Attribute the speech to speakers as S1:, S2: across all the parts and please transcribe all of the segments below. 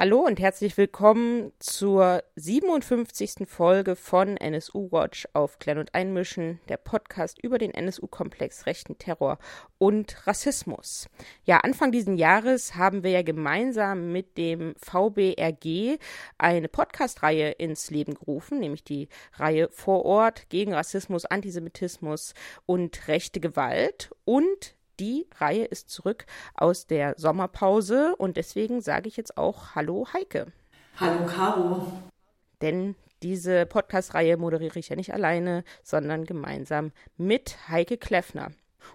S1: Hallo und herzlich willkommen zur 57. Folge von NSU Watch auf Klären und Einmischen, der Podcast über den NSU-Komplex rechten Terror und Rassismus. Ja, Anfang diesen Jahres haben wir ja gemeinsam mit dem VBRG eine Podcast-Reihe ins Leben gerufen, nämlich die Reihe Vor Ort gegen Rassismus, Antisemitismus und rechte Gewalt und die Reihe ist zurück aus der Sommerpause und deswegen sage ich jetzt auch Hallo Heike.
S2: Hallo Caro.
S1: Denn diese Podcast-Reihe moderiere ich ja nicht alleine, sondern gemeinsam mit Heike Kleffner.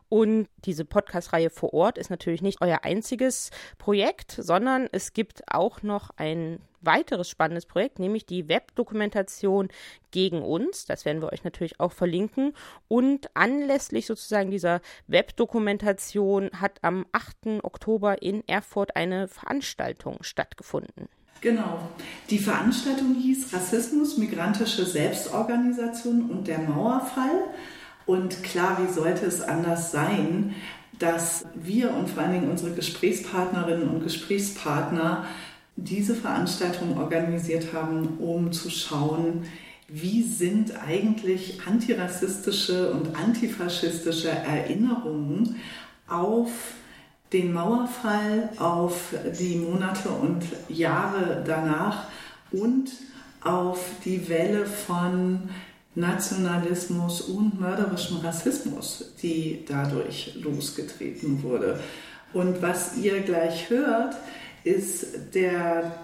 S1: Und diese Podcast-Reihe vor Ort ist natürlich nicht euer einziges Projekt, sondern es gibt auch noch ein weiteres spannendes Projekt, nämlich die Webdokumentation gegen uns. Das werden wir euch natürlich auch verlinken. Und anlässlich sozusagen dieser Webdokumentation hat am 8. Oktober in Erfurt eine Veranstaltung stattgefunden.
S2: Genau. Die Veranstaltung hieß Rassismus, migrantische Selbstorganisation und der Mauerfall. Und klar, wie sollte es anders sein, dass wir und vor allen Dingen unsere Gesprächspartnerinnen und Gesprächspartner diese Veranstaltung organisiert haben, um zu schauen, wie sind eigentlich antirassistische und antifaschistische Erinnerungen auf den Mauerfall, auf die Monate und Jahre danach und auf die Welle von Nationalismus und mörderischem Rassismus, die dadurch losgetreten wurde. Und was ihr gleich hört, ist der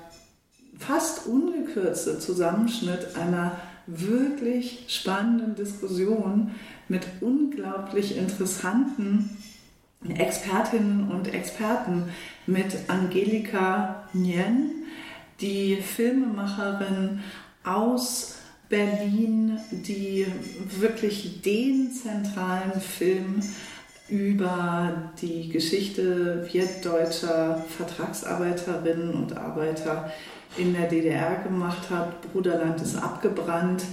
S2: fast ungekürzte Zusammenschnitt einer wirklich spannenden Diskussion mit unglaublich interessanten Expertinnen und Experten, mit Angelika Nien, die Filmemacherin aus Berlin, die wirklich den zentralen Film über die Geschichte deutscher Vertragsarbeiterinnen und Arbeiter in der DDR gemacht hat. Bruderland ist abgebrannt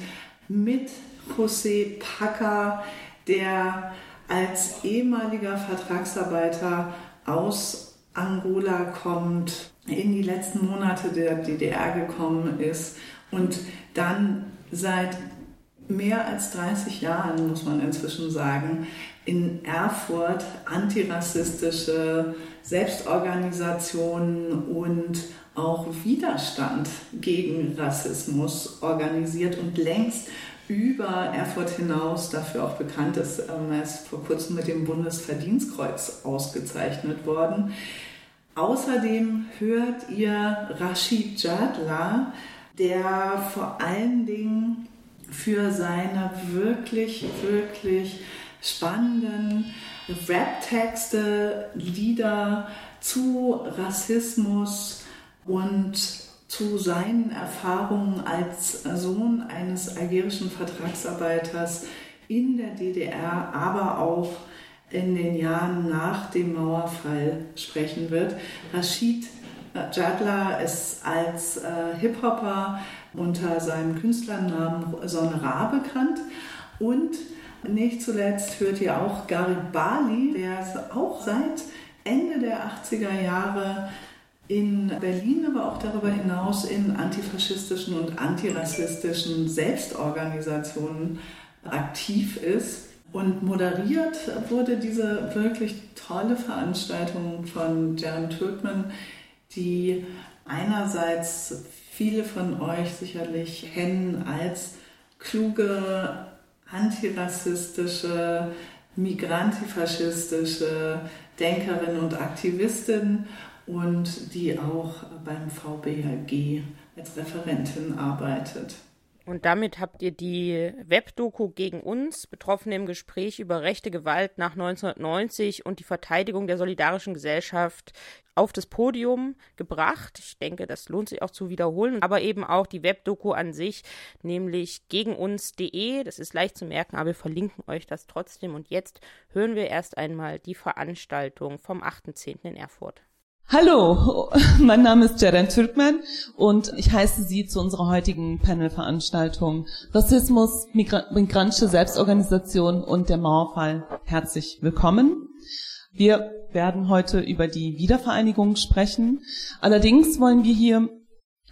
S2: mit José Packer, der als ehemaliger Vertragsarbeiter aus Angola kommt, in die letzten Monate der DDR gekommen ist und dann seit mehr als 30 Jahren, muss man inzwischen sagen, in Erfurt antirassistische Selbstorganisationen und auch Widerstand gegen Rassismus organisiert und längst über Erfurt hinaus dafür auch bekannt ist. Ähm, er ist vor kurzem mit dem Bundesverdienstkreuz ausgezeichnet worden. Außerdem hört ihr Rashid Jadla, der vor allen Dingen für seine wirklich, wirklich spannenden Rap-Texte, Lieder zu Rassismus und zu seinen Erfahrungen als Sohn eines algerischen Vertragsarbeiters in der DDR, aber auch in den Jahren nach dem Mauerfall sprechen wird. Rashid Jadla ist als äh, Hip-Hopper unter seinem Künstlernamen Son Ra bekannt und nicht zuletzt hört ihr auch Bali, der auch seit Ende der 80er Jahre in Berlin, aber auch darüber hinaus in antifaschistischen und antirassistischen Selbstorganisationen aktiv ist. Und moderiert wurde diese wirklich tolle Veranstaltung von Jan Türkman, die einerseits viele von euch sicherlich kennen als kluge, antirassistische, migrantifaschistische Denkerin und Aktivistin und die auch beim VBHG als Referentin arbeitet.
S1: Und damit habt ihr die Webdoku gegen uns, Betroffene im Gespräch über rechte Gewalt nach 1990 und die Verteidigung der solidarischen Gesellschaft auf das Podium gebracht. Ich denke, das lohnt sich auch zu wiederholen. Aber eben auch die Webdoku an sich, nämlich gegenuns.de. Das ist leicht zu merken, aber wir verlinken euch das trotzdem. Und jetzt hören wir erst einmal die Veranstaltung vom 8.10. in Erfurt.
S3: Hallo, mein Name ist Jeren Türkman und ich heiße Sie zu unserer heutigen Panel-Veranstaltung Rassismus, migrantische Selbstorganisation und der Mauerfall herzlich willkommen. Wir werden heute über die Wiedervereinigung sprechen. Allerdings wollen wir hier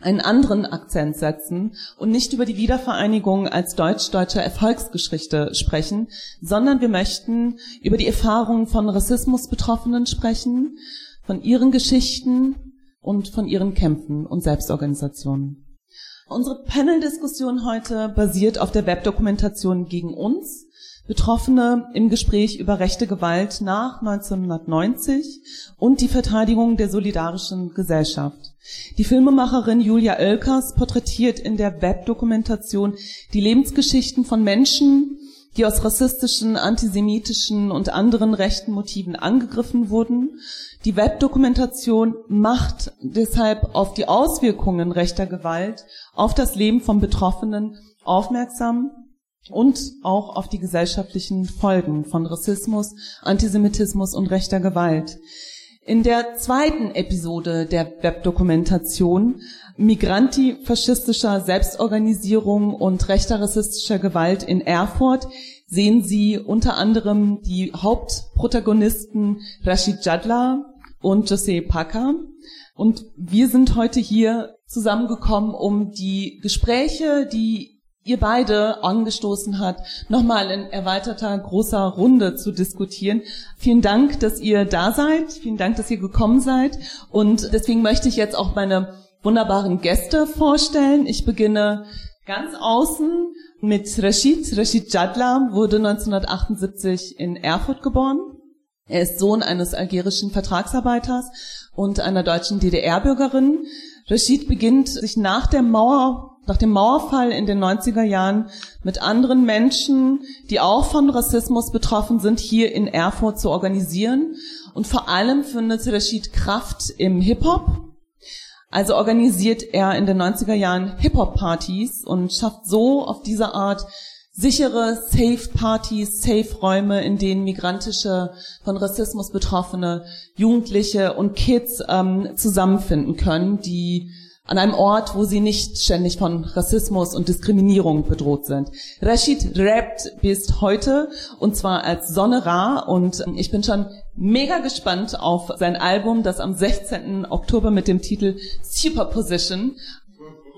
S3: einen anderen Akzent setzen und nicht über die Wiedervereinigung als deutsch-deutscher Erfolgsgeschichte sprechen, sondern wir möchten über die Erfahrungen von Rassismusbetroffenen sprechen, von ihren Geschichten und von ihren Kämpfen und Selbstorganisationen. Unsere Panel-Diskussion heute basiert auf der Webdokumentation gegen uns, Betroffene im Gespräch über rechte Gewalt nach 1990 und die Verteidigung der solidarischen Gesellschaft. Die Filmemacherin Julia Oelkers porträtiert in der Webdokumentation die Lebensgeschichten von Menschen, die aus rassistischen, antisemitischen und anderen rechten Motiven angegriffen wurden. Die Webdokumentation macht deshalb auf die Auswirkungen rechter Gewalt auf das Leben von Betroffenen aufmerksam und auch auf die gesellschaftlichen Folgen von Rassismus, Antisemitismus und rechter Gewalt. In der zweiten Episode der Webdokumentation Migranti faschistischer Selbstorganisierung und rechter rassistischer Gewalt in Erfurt sehen Sie unter anderem die Hauptprotagonisten Rashid Jadla und Jose Packer. Und wir sind heute hier zusammengekommen, um die Gespräche, die ihr beide angestoßen hat, nochmal in erweiterter großer Runde zu diskutieren. Vielen Dank, dass ihr da seid. Vielen Dank, dass ihr gekommen seid. Und deswegen möchte ich jetzt auch meine wunderbaren Gäste vorstellen. Ich beginne ganz außen mit Rashid. Rashid Jadla wurde 1978 in Erfurt geboren. Er ist Sohn eines algerischen Vertragsarbeiters und einer deutschen DDR-Bürgerin. Rashid beginnt sich nach der Mauer nach dem Mauerfall in den 90er Jahren mit anderen Menschen, die auch von Rassismus betroffen sind, hier in Erfurt zu organisieren. Und vor allem findet Rashid Kraft im Hip-Hop. Also organisiert er in den 90er Jahren Hip-Hop-Partys und schafft so auf diese Art sichere Safe-Partys, Safe-Räume, in denen migrantische, von Rassismus betroffene Jugendliche und Kids ähm, zusammenfinden können, die an einem Ort, wo sie nicht ständig von Rassismus und Diskriminierung bedroht sind. Rashid rappt bis heute und zwar als Sonne Ra und ich bin schon mega gespannt auf sein Album, das am 16. Oktober mit dem Titel Superposition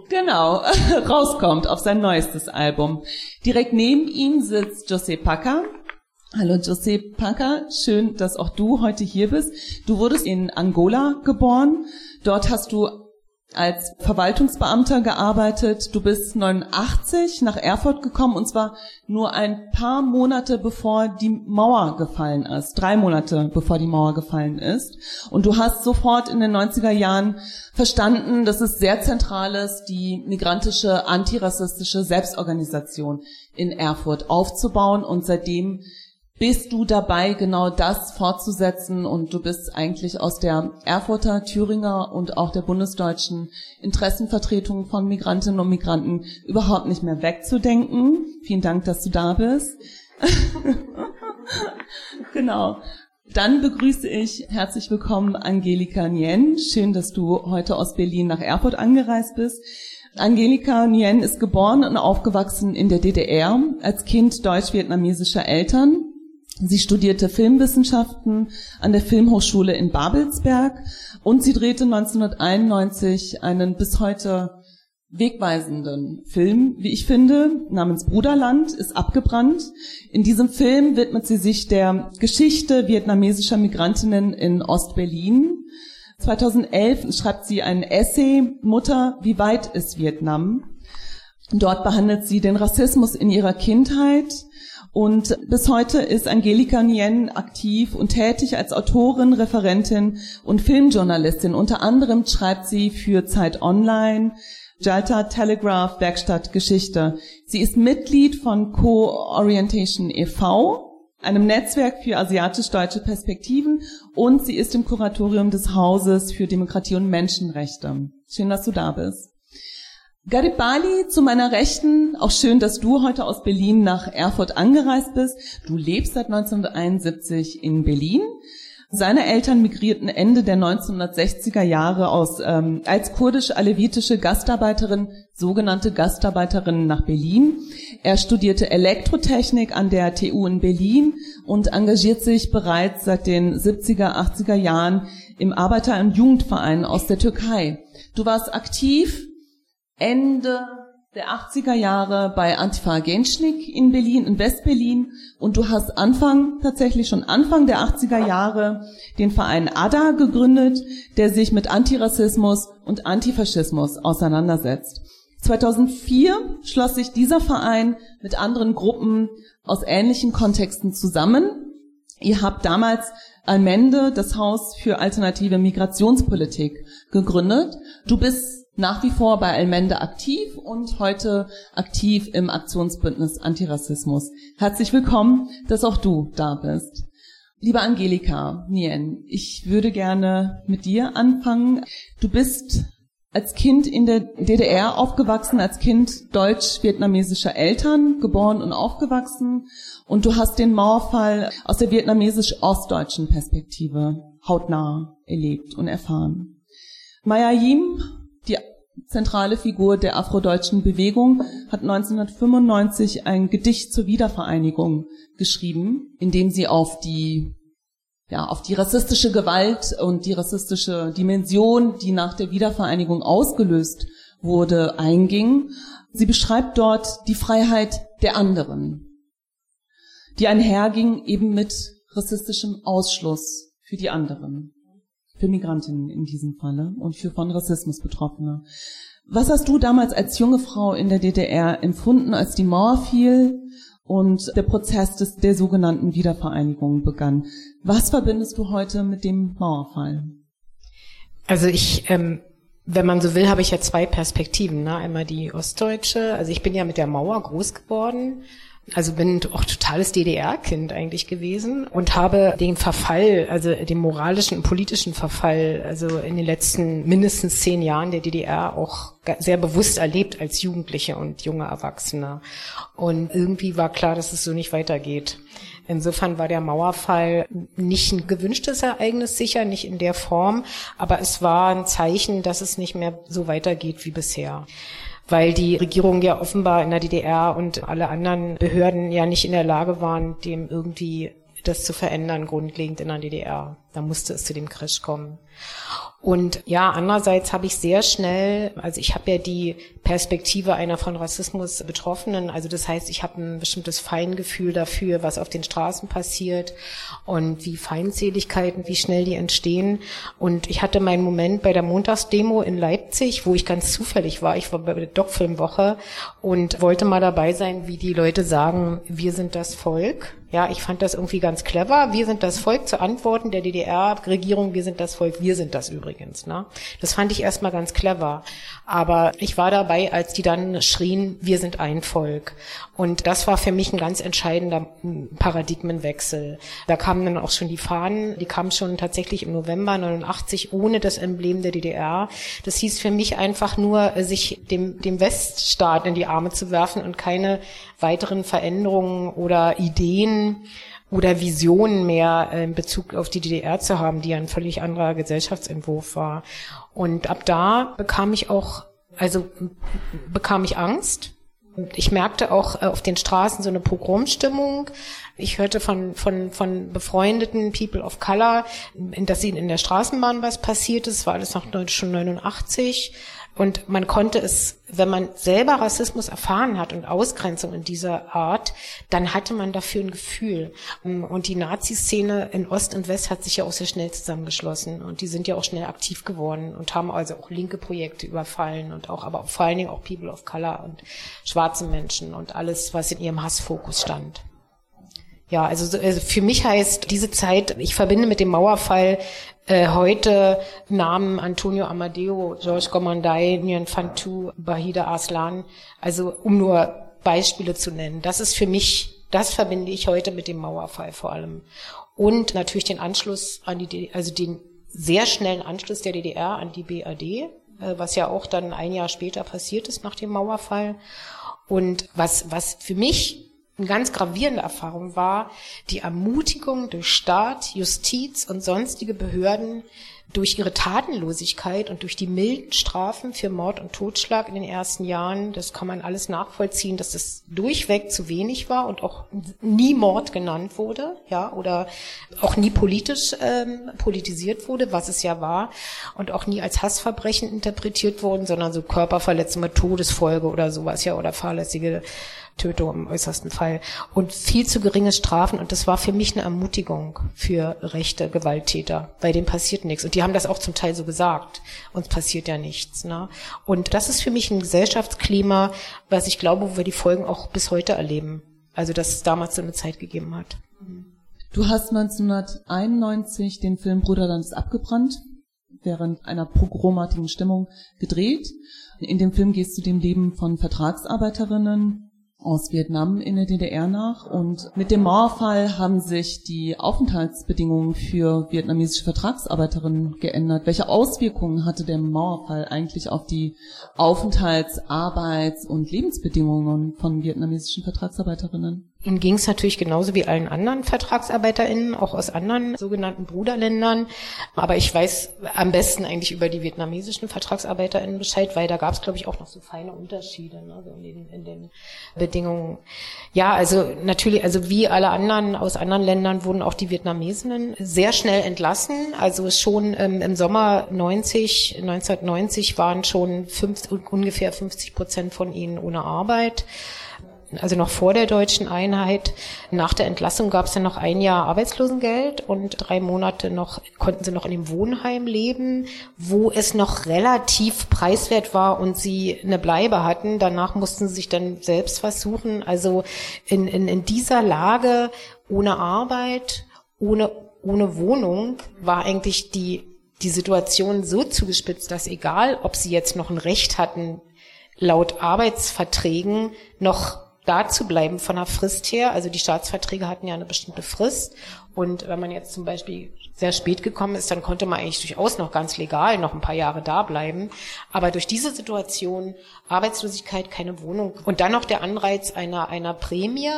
S3: genau rauskommt auf sein neuestes Album. Direkt neben ihm sitzt Jose Packer. Hallo Jose Packer, schön, dass auch du heute hier bist. Du wurdest in Angola geboren. Dort hast du als Verwaltungsbeamter gearbeitet. Du bist 89 nach Erfurt gekommen und zwar nur ein paar Monate bevor die Mauer gefallen ist. Drei Monate bevor die Mauer gefallen ist. Und du hast sofort in den 90er Jahren verstanden, dass es sehr zentral ist, die migrantische antirassistische Selbstorganisation in Erfurt aufzubauen und seitdem bist du dabei, genau das fortzusetzen und du bist eigentlich aus der Erfurter, Thüringer und auch der bundesdeutschen Interessenvertretung von Migrantinnen und Migranten überhaupt nicht mehr wegzudenken. Vielen Dank, dass du da bist. genau. Dann begrüße ich herzlich willkommen Angelika Nien. Schön, dass du heute aus Berlin nach Erfurt angereist bist. Angelika Nguyen ist geboren und aufgewachsen in der DDR als Kind deutsch-vietnamesischer Eltern. Sie studierte Filmwissenschaften an der Filmhochschule in Babelsberg und sie drehte 1991 einen bis heute wegweisenden Film, wie ich finde, namens Bruderland, ist abgebrannt. In diesem Film widmet sie sich der Geschichte vietnamesischer Migrantinnen in Ostberlin. 2011 schreibt sie ein Essay, Mutter, wie weit ist Vietnam? Dort behandelt sie den Rassismus in ihrer Kindheit, und bis heute ist Angelika Nguyen aktiv und tätig als Autorin, Referentin und Filmjournalistin. Unter anderem schreibt sie für Zeit Online, Jalta Telegraph Werkstatt Geschichte. Sie ist Mitglied von Co-Orientation e.V., einem Netzwerk für asiatisch-deutsche Perspektiven und sie ist im Kuratorium des Hauses für Demokratie und Menschenrechte. Schön, dass du da bist. Garibali zu meiner Rechten, auch schön, dass du heute aus Berlin nach Erfurt angereist bist. Du lebst seit 1971 in Berlin. Seine Eltern migrierten Ende der 1960er Jahre aus ähm, als kurdisch-alevitische Gastarbeiterin, sogenannte Gastarbeiterin nach Berlin. Er studierte Elektrotechnik an der TU in Berlin und engagiert sich bereits seit den 70er, 80er Jahren im Arbeiter- und Jugendverein aus der Türkei. Du warst aktiv Ende der 80er Jahre bei Antifa Genschnik in Berlin, in Westberlin. Und du hast Anfang, tatsächlich schon Anfang der 80er Jahre den Verein ADA gegründet, der sich mit Antirassismus und Antifaschismus auseinandersetzt. 2004 schloss sich dieser Verein mit anderen Gruppen aus ähnlichen Kontexten zusammen. Ihr habt damals Almende, das Haus für alternative Migrationspolitik, gegründet. Du bist nach wie vor bei Elmende aktiv und heute aktiv im Aktionsbündnis Antirassismus. Herzlich willkommen, dass auch du da bist. Liebe Angelika Nien, ich würde gerne mit dir anfangen. Du bist als Kind in der DDR aufgewachsen, als Kind deutsch-vietnamesischer Eltern, geboren und aufgewachsen. Und du hast den Mauerfall aus der vietnamesisch-ostdeutschen Perspektive hautnah erlebt und erfahren. Maya Yim zentrale Figur der afrodeutschen Bewegung, hat 1995 ein Gedicht zur Wiedervereinigung geschrieben, in dem sie auf die ja, auf die rassistische Gewalt und die rassistische Dimension, die nach der Wiedervereinigung ausgelöst wurde, einging. Sie beschreibt dort die Freiheit der anderen, die einherging eben mit rassistischem Ausschluss für die anderen für Migrantinnen in diesem Falle und für von Rassismus Betroffene. Was hast du damals als junge Frau in der DDR empfunden, als die Mauer fiel und der Prozess des, der sogenannten Wiedervereinigung begann? Was verbindest du heute mit dem Mauerfall?
S4: Also ich, ähm, wenn man so will, habe ich ja zwei Perspektiven. Ne? Einmal die ostdeutsche, also ich bin ja mit der Mauer groß geworden also bin auch totales DDR-Kind eigentlich gewesen und habe den Verfall, also den moralischen und politischen Verfall, also in den letzten mindestens zehn Jahren der DDR auch sehr bewusst erlebt als Jugendliche und junge Erwachsene. Und irgendwie war klar, dass es so nicht weitergeht. Insofern war der Mauerfall nicht ein gewünschtes Ereignis, sicher nicht in der Form, aber es war ein Zeichen, dass es nicht mehr so weitergeht wie bisher weil die Regierung ja offenbar in der DDR und alle anderen Behörden ja nicht in der Lage waren, dem irgendwie das zu verändern, grundlegend in der DDR. Da musste es zu dem Crash kommen. Und ja, andererseits habe ich sehr schnell, also ich habe ja die Perspektive einer von Rassismus Betroffenen, also das heißt, ich habe ein bestimmtes Feingefühl dafür, was auf den Straßen passiert und wie Feindseligkeiten, wie schnell die entstehen. Und ich hatte meinen Moment bei der Montagsdemo in Leipzig, wo ich ganz zufällig war. Ich war bei der Doc-Filmwoche und wollte mal dabei sein, wie die Leute sagen, wir sind das Volk. Ja, ich fand das irgendwie ganz clever. Wir sind das Volk zu antworten der DDR-Regierung. Wir sind das Volk. Wir sind das übrigens. Ne? Das fand ich erstmal ganz clever. Aber ich war dabei, als die dann schrien, wir sind ein Volk. Und das war für mich ein ganz entscheidender Paradigmenwechsel. Da kamen dann auch schon die Fahnen. Die kamen schon tatsächlich im November 89 ohne das Emblem der DDR. Das hieß für mich einfach nur, sich dem, dem Weststaat in die Arme zu werfen und keine weiteren Veränderungen oder Ideen oder Visionen mehr in Bezug auf die DDR zu haben, die ein völlig anderer Gesellschaftsentwurf war. Und ab da bekam ich auch, also bekam ich Angst. Ich merkte auch äh, auf den Straßen so eine Pogromstimmung. Ich hörte von, von, von befreundeten People of Color, dass ihnen in der Straßenbahn was passiert ist. Das war alles noch schon 89. Und man konnte es, wenn man selber Rassismus erfahren hat und Ausgrenzung in dieser Art, dann hatte man dafür ein Gefühl. Und die Nazi-Szene in Ost und West hat sich ja auch sehr schnell zusammengeschlossen. Und die sind ja auch schnell aktiv geworden und haben also auch linke Projekte überfallen und auch, aber vor allen Dingen auch People of Color und schwarze Menschen und alles, was in ihrem Hassfokus stand. Ja, also, also für mich heißt diese Zeit, ich verbinde mit dem Mauerfall äh, heute Namen Antonio Amadeo, Georges Gomandai, Phan Thu, Bahida Arslan, also um nur Beispiele zu nennen. Das ist für mich, das verbinde ich heute mit dem Mauerfall vor allem. Und natürlich den Anschluss an die, also den sehr schnellen Anschluss der DDR an die BAD, äh, was ja auch dann ein Jahr später passiert ist nach dem Mauerfall. Und was, was für mich eine ganz gravierende Erfahrung war die Ermutigung durch Staat, Justiz und sonstige Behörden, durch ihre Tatenlosigkeit und durch die milden Strafen für Mord und Totschlag in den ersten Jahren, das kann man alles nachvollziehen, dass das durchweg zu wenig war und auch nie Mord genannt wurde, ja, oder auch nie politisch ähm, politisiert wurde, was es ja war, und auch nie als Hassverbrechen interpretiert wurden, sondern so Körperverletzung mit Todesfolge oder sowas, ja, oder fahrlässige Tötung im äußersten Fall und viel zu geringe Strafen und das war für mich eine Ermutigung für rechte Gewalttäter, bei denen passiert nichts und die haben das auch zum Teil so gesagt, uns passiert ja nichts. Ne? Und das ist für mich ein Gesellschaftsklima, was ich glaube, wo wir die Folgen auch bis heute erleben. Also dass es damals so eine Zeit gegeben hat.
S3: Du hast 1991 den Film Bruderland ist abgebrannt während einer pogromartigen Stimmung gedreht. In dem Film gehst du dem Leben von Vertragsarbeiterinnen aus Vietnam in der DDR nach. Und mit dem Mauerfall haben sich die Aufenthaltsbedingungen für vietnamesische Vertragsarbeiterinnen geändert. Welche Auswirkungen hatte der Mauerfall eigentlich auf die Aufenthalts-, Arbeits- und Lebensbedingungen von vietnamesischen Vertragsarbeiterinnen?
S4: Ihnen ging es natürlich genauso wie allen anderen VertragsarbeiterInnen, auch aus anderen sogenannten Bruderländern. Aber ich weiß am besten eigentlich über die vietnamesischen VertragsarbeiterInnen Bescheid, weil da gab es, glaube ich, auch noch so feine Unterschiede ne, in, den, in den Bedingungen. Ja, also natürlich, also wie alle anderen aus anderen Ländern wurden auch die Vietnamesinnen sehr schnell entlassen. Also schon ähm, im Sommer 90, 1990 waren schon fünf, ungefähr 50 Prozent von ihnen ohne Arbeit also noch vor der deutschen Einheit. Nach der Entlassung gab es dann noch ein Jahr Arbeitslosengeld und drei Monate noch konnten sie noch in dem Wohnheim leben, wo es noch relativ preiswert war und sie eine Bleibe hatten. Danach mussten sie sich dann selbst was suchen. Also in, in, in dieser Lage ohne Arbeit, ohne, ohne Wohnung war eigentlich die, die Situation so zugespitzt, dass egal, ob sie jetzt noch ein Recht hatten, laut Arbeitsverträgen noch da zu bleiben von der Frist her. Also die Staatsverträge hatten ja eine bestimmte Frist. Und wenn man jetzt zum Beispiel sehr spät gekommen ist, dann konnte man eigentlich durchaus noch ganz legal noch ein paar Jahre da bleiben. Aber durch diese Situation, Arbeitslosigkeit, keine Wohnung und dann noch der Anreiz einer, einer Prämie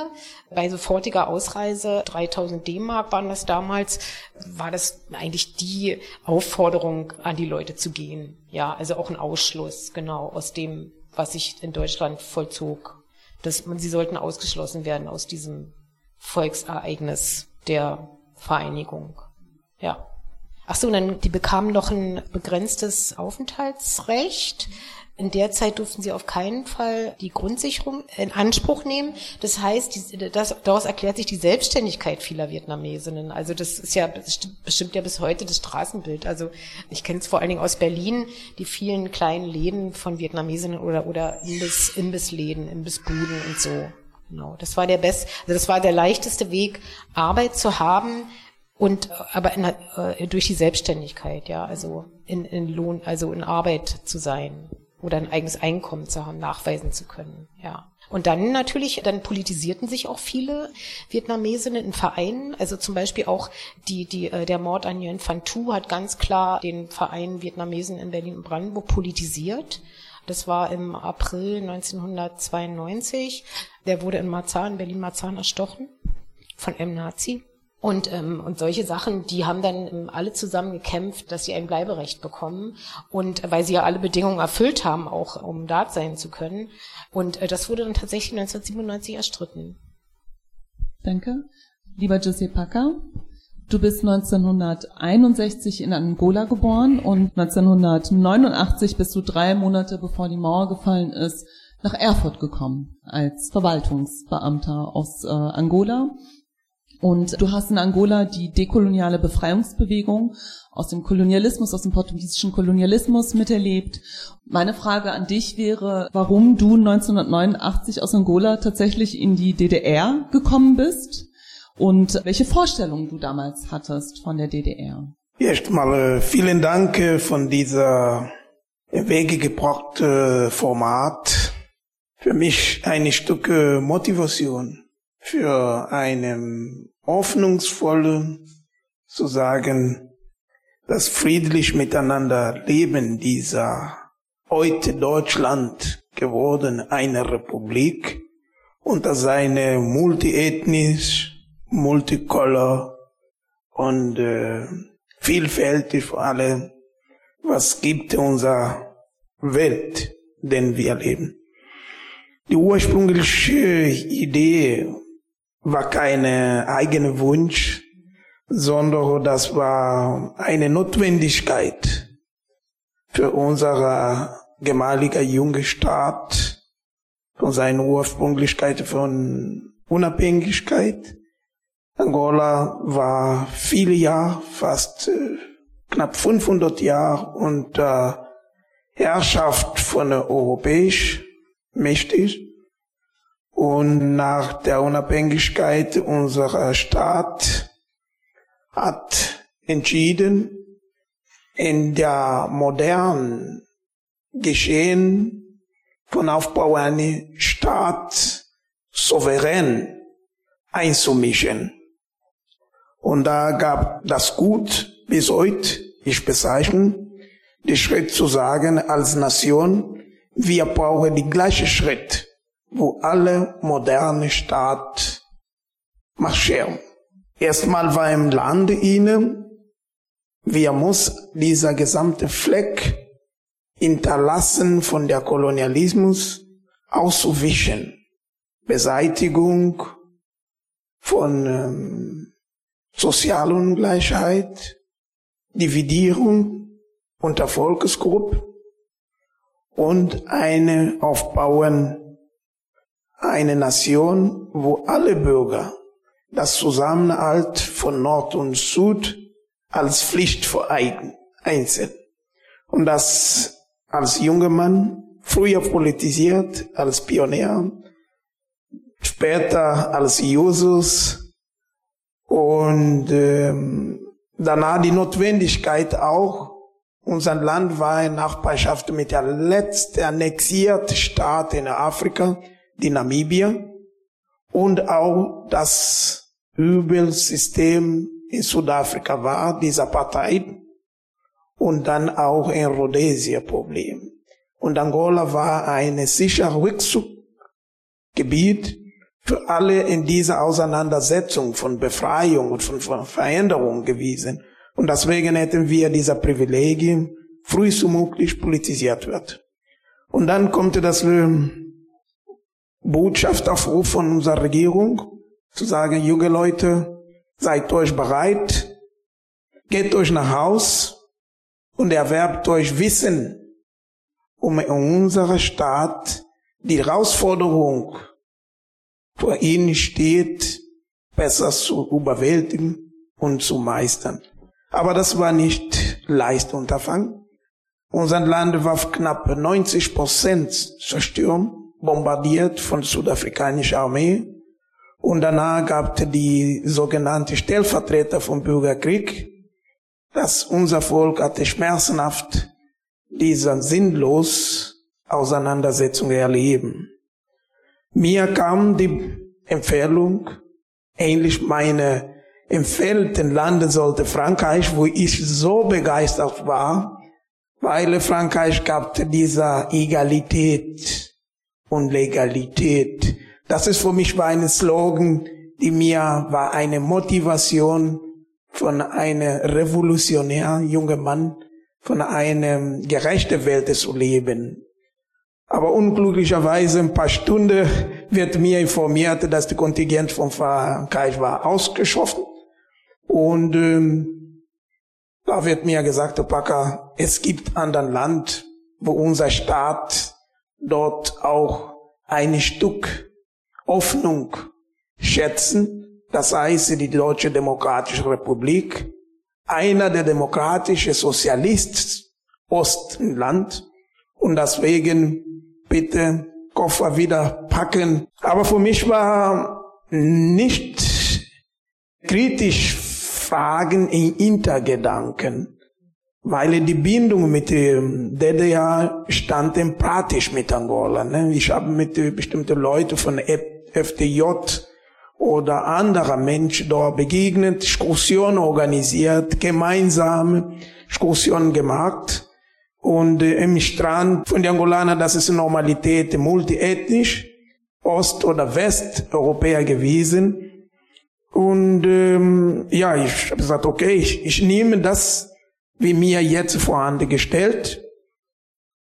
S4: bei sofortiger Ausreise, 3000 D-Mark waren das damals, war das eigentlich die Aufforderung an die Leute zu gehen. Ja, also auch ein Ausschluss, genau, aus dem, was sich in Deutschland vollzog dass man, sie sollten ausgeschlossen werden aus diesem Volksereignis der Vereinigung. Ja. Ach so, und dann, die bekamen noch ein begrenztes Aufenthaltsrecht. In der Zeit durften sie auf keinen Fall die Grundsicherung in Anspruch nehmen. Das heißt, das, daraus erklärt sich die Selbstständigkeit vieler Vietnamesinnen. Also das ist ja bestimmt ja bis heute das Straßenbild. Also ich kenne es vor allen Dingen aus Berlin, die vielen kleinen Läden von Vietnamesinnen oder oder Imbiss, Imbissläden, Imbissbuden und so. Genau, das war der best, also das war der leichteste Weg, Arbeit zu haben und aber in, äh, durch die Selbstständigkeit, ja, also in, in Lohn, also in Arbeit zu sein oder ein eigenes Einkommen zu haben, nachweisen zu können, ja. Und dann natürlich, dann politisierten sich auch viele Vietnamesinnen in Vereinen. Also zum Beispiel auch die, die, äh, der Mord an Nguyen Van Thu hat ganz klar den Verein Vietnamesen in Berlin und Brandenburg politisiert. Das war im April 1992. Der wurde in Marzahn, Berlin-Marzahn erstochen von einem Nazi. Und, ähm, und solche Sachen, die haben dann ähm, alle zusammen gekämpft, dass sie ein Bleiberecht bekommen. Und äh, weil sie ja alle Bedingungen erfüllt haben, auch um dort sein zu können. Und äh, das wurde dann tatsächlich 1997 erstritten.
S3: Danke. Lieber José Packer, du bist 1961 in Angola geboren und 1989 bist du drei Monate bevor die Mauer gefallen ist, nach Erfurt gekommen als Verwaltungsbeamter aus äh, Angola und du hast in Angola die dekoloniale Befreiungsbewegung aus dem Kolonialismus, aus dem portugiesischen Kolonialismus miterlebt. Meine Frage an dich wäre, warum du 1989 aus Angola tatsächlich in die DDR gekommen bist und welche Vorstellungen du damals hattest von der DDR.
S5: Erstmal äh, vielen Dank äh, von dieser Wege gebrachte Format. Für mich ein Stück Motivation für eine hoffnungsvolle, zu sagen, das friedlich miteinander Leben dieser heute Deutschland geworden eine Republik unter seine multiethnisch, multicolor und äh, vielfältig vor allem, was gibt unser Welt, den wir leben. Die ursprüngliche Idee war keine eigene Wunsch, sondern das war eine Notwendigkeit für unsere gemalige junge Staat, von seiner Ursprünglichkeit von Unabhängigkeit. Angola war viele Jahre, fast äh, knapp 500 Jahre unter Herrschaft von europäisch mächtig. Und nach der Unabhängigkeit unserer Staat hat entschieden, in der modernen Geschehen von Aufbau einer Staat souverän einzumischen. Und da gab das Gut bis heute, ich bezeichne, den Schritt zu sagen als Nation, wir brauchen die gleiche Schritt, wo alle moderne Staat marschieren. Erstmal war im Lande ihnen, wir muss dieser gesamte Fleck hinterlassen von der Kolonialismus auszuwischen. Beseitigung von ähm, Sozialungleichheit, Dividierung unter Volksgruppen und eine Aufbauen, eine Nation, wo alle Bürger das Zusammenhalt von Nord und Süd als Pflicht vereinen, einzeln. Und das als junger Mann, früher politisiert, als Pionier, später als Jesus und ähm, danach die Notwendigkeit auch, unser Land war in Nachbarschaft mit der letzten annexierten Staat in Afrika, die Namibia, und auch das Übelsystem in Südafrika war, dieser Partei, und dann auch in Rhodesia Problem. Und Angola war ein sicherer Rückzuggebiet für alle in dieser Auseinandersetzung von Befreiung und von, Veränderung gewesen. Und deswegen hätten wir dieser Privilegien frühestmöglich politisiert wird. Und dann kommt das ähm, Botschaftaufruf von unserer Regierung zu sagen, junge Leute, seid euch bereit, geht euch nach Haus, und erwerbt euch Wissen, um in unserer Stadt die Herausforderung vor ihnen steht, besser zu überwältigen und zu meistern. Aber das war nicht leicht Unterfangen. Unser Land war knapp 90 Prozent zerstört, bombardiert von südafrikanischer Armee. Und danach gab es die sogenannte Stellvertreter vom Bürgerkrieg, dass unser Volk hatte schmerzhaft diese sinnlos Auseinandersetzung erleben. Mir kam die Empfehlung, ähnlich meine empfehlten Lande sollte Frankreich, wo ich so begeistert war, weil Frankreich gab diese Egalität und Legalität. Das ist für mich war ein Slogan, die mir war eine Motivation, von einem revolutionären jungen Mann, von einer gerechten Welt zu leben. Aber unglücklicherweise ein paar Stunden wird mir informiert, dass der Kontingent von Frankreich war ausgeschossen. Und ähm, da wird mir gesagt, Paka, es gibt anderen Land, wo unser Staat dort auch ein Stück Hoffnung schätzen das heißt die Deutsche Demokratische Republik, einer der demokratische Sozialist Ostland und deswegen bitte Koffer wieder packen. Aber für mich war nicht kritisch Fragen in Intergedanken, weil die Bindung mit DDR stand empathisch mit Angola. Ne? Ich habe mit bestimmten Leuten von FDJ oder anderer Mensch dort begegnet, Diskussion organisiert, gemeinsame Diskussion gemacht. Und äh, im Strand von den Angolaner, das ist Normalität, multiethnisch, Ost- oder Westeuropäer gewesen. Und ähm, ja, ich habe gesagt, okay, ich, ich nehme das, wie mir jetzt vorhanden gestellt.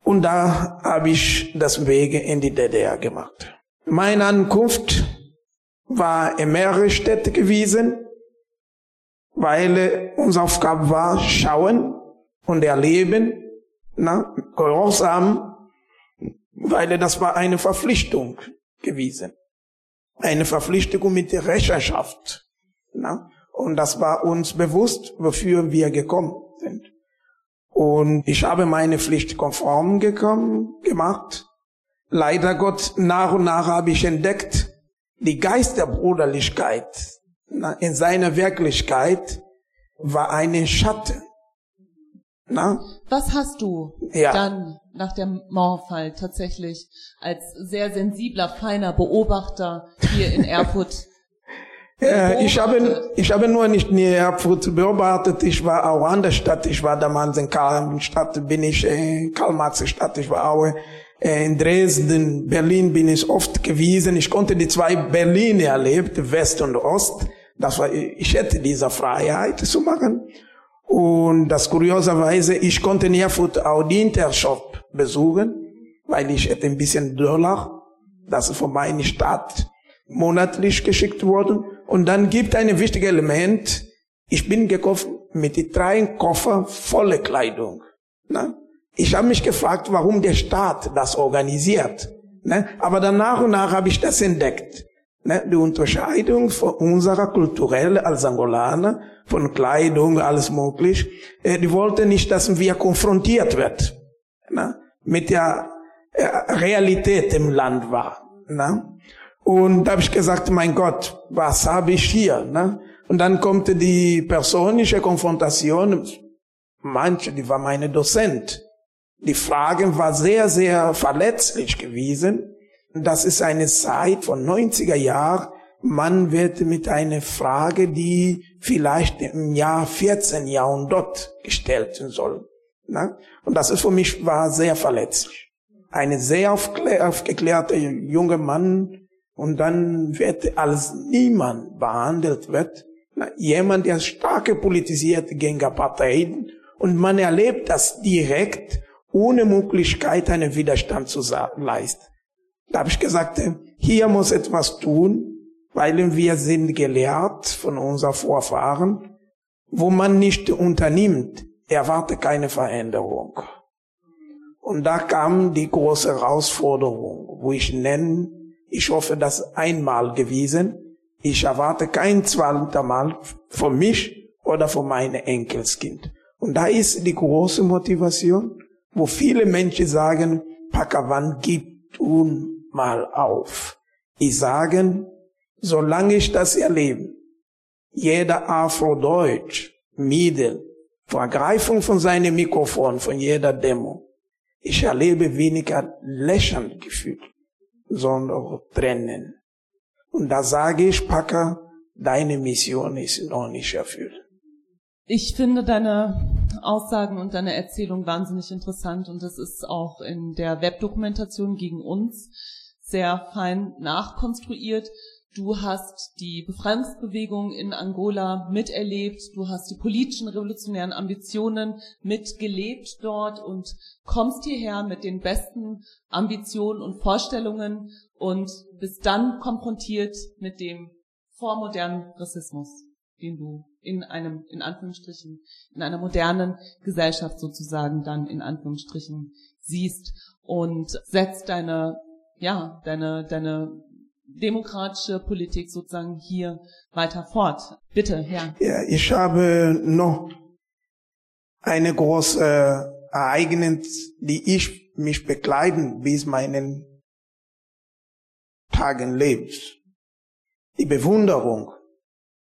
S5: Und da habe ich das Wege in die DDR gemacht. Meine Ankunft war in mehrere Städte gewesen, weil unsere Aufgabe war, schauen und erleben, na, Gehorsam, weil das war eine Verpflichtung gewesen. Eine Verpflichtung mit der Rechenschaft. Na? Und das war uns bewusst, wofür wir gekommen sind. Und ich habe meine Pflicht konform gekommen, gemacht. Leider Gott, nach und nach habe ich entdeckt, die Geist der Bruderlichkeit in seiner Wirklichkeit war eine Schatten.
S3: Na? Was hast du ja. dann nach dem Mauerfall tatsächlich als sehr sensibler, feiner Beobachter hier in Erfurt
S5: ja, ich habe, ich habe nur nicht in Erfurt beobachtet, ich war auch an der Stadt, ich war damals in Karl-Stadt, bin ich in Karl-Marx-Stadt, ich war auch äh, in Dresden, Berlin bin ich oft gewesen, ich konnte die zwei Berlin erlebt, West und Ost, das war, ich hätte diese Freiheit zu machen. Und das kurioserweise, ich konnte in Erfurt auch die Intershop besuchen, weil ich hätte ein bisschen Dollar, das ist von meiner Stadt monatlich geschickt worden. Und dann gibt ein wichtiges Element, ich bin gekauft mit drei Koffer volle Kleidung. Ne? Ich habe mich gefragt, warum der Staat das organisiert. Ne? Aber dann nach und nach habe ich das entdeckt. Ne? Die Unterscheidung von unserer kulturelle als Angolaner, von Kleidung, alles möglich. Äh, die wollten nicht, dass wir konfrontiert wird ne? mit der äh, Realität im Land war. Ne? Und da habe ich gesagt, mein Gott, was habe ich hier? Ne? Und dann kommt die persönliche Konfrontation. Manche, die war meine Dozent. Die Fragen war sehr, sehr verletzlich gewesen. Das ist eine Zeit von 90er Jahren. Man wird mit einer Frage, die vielleicht im Jahr 14 Jahrhundert gestellt soll. Na? Und das ist für mich war sehr verletzlich. Eine sehr aufgeklärte junge Mann und dann wird als niemand behandelt wird. Jemand, der starke politisiert gegen Apartheid und man erlebt das direkt ohne Möglichkeit einen Widerstand zu leisten. Da habe ich gesagt, hier muss etwas tun, weil wir sind gelehrt von unseren Vorfahren, wo man nicht unternimmt, erwarte keine Veränderung. Und da kam die große Herausforderung, wo ich nenne, ich hoffe, das einmal gewesen, ich erwarte kein zweites Mal von mich oder von meinem Enkelskind. Und da ist die große Motivation, wo viele Menschen sagen, Pakawan, gib tun mal auf. Ich sage, solange ich das erlebe, jeder Afrodeutsch, Miedel, Vergreifung von seinem Mikrofon, von jeder Demo, ich erlebe weniger lächelnd Gefühl, sondern Trennen. Und da sage ich, Paka, deine Mission ist noch nicht erfüllt.
S3: Ich finde deine Aussagen und deine Erzählung wahnsinnig interessant und das ist auch in der Webdokumentation gegen uns sehr fein nachkonstruiert. Du hast die Befreiungsbewegung in Angola miterlebt, du hast die politischen revolutionären Ambitionen mitgelebt dort und kommst hierher mit den besten Ambitionen und Vorstellungen und bist dann konfrontiert mit dem vormodernen Rassismus, den du in einem, in Anführungsstrichen, in einer modernen Gesellschaft sozusagen dann in Anführungsstrichen siehst und setzt deine ja, deine, deine demokratische Politik sozusagen hier weiter fort. Bitte, Herr.
S5: Ja, ich habe noch eine große Ereignis, die ich mich begleiten bis meinen Tagen lebens. Die Bewunderung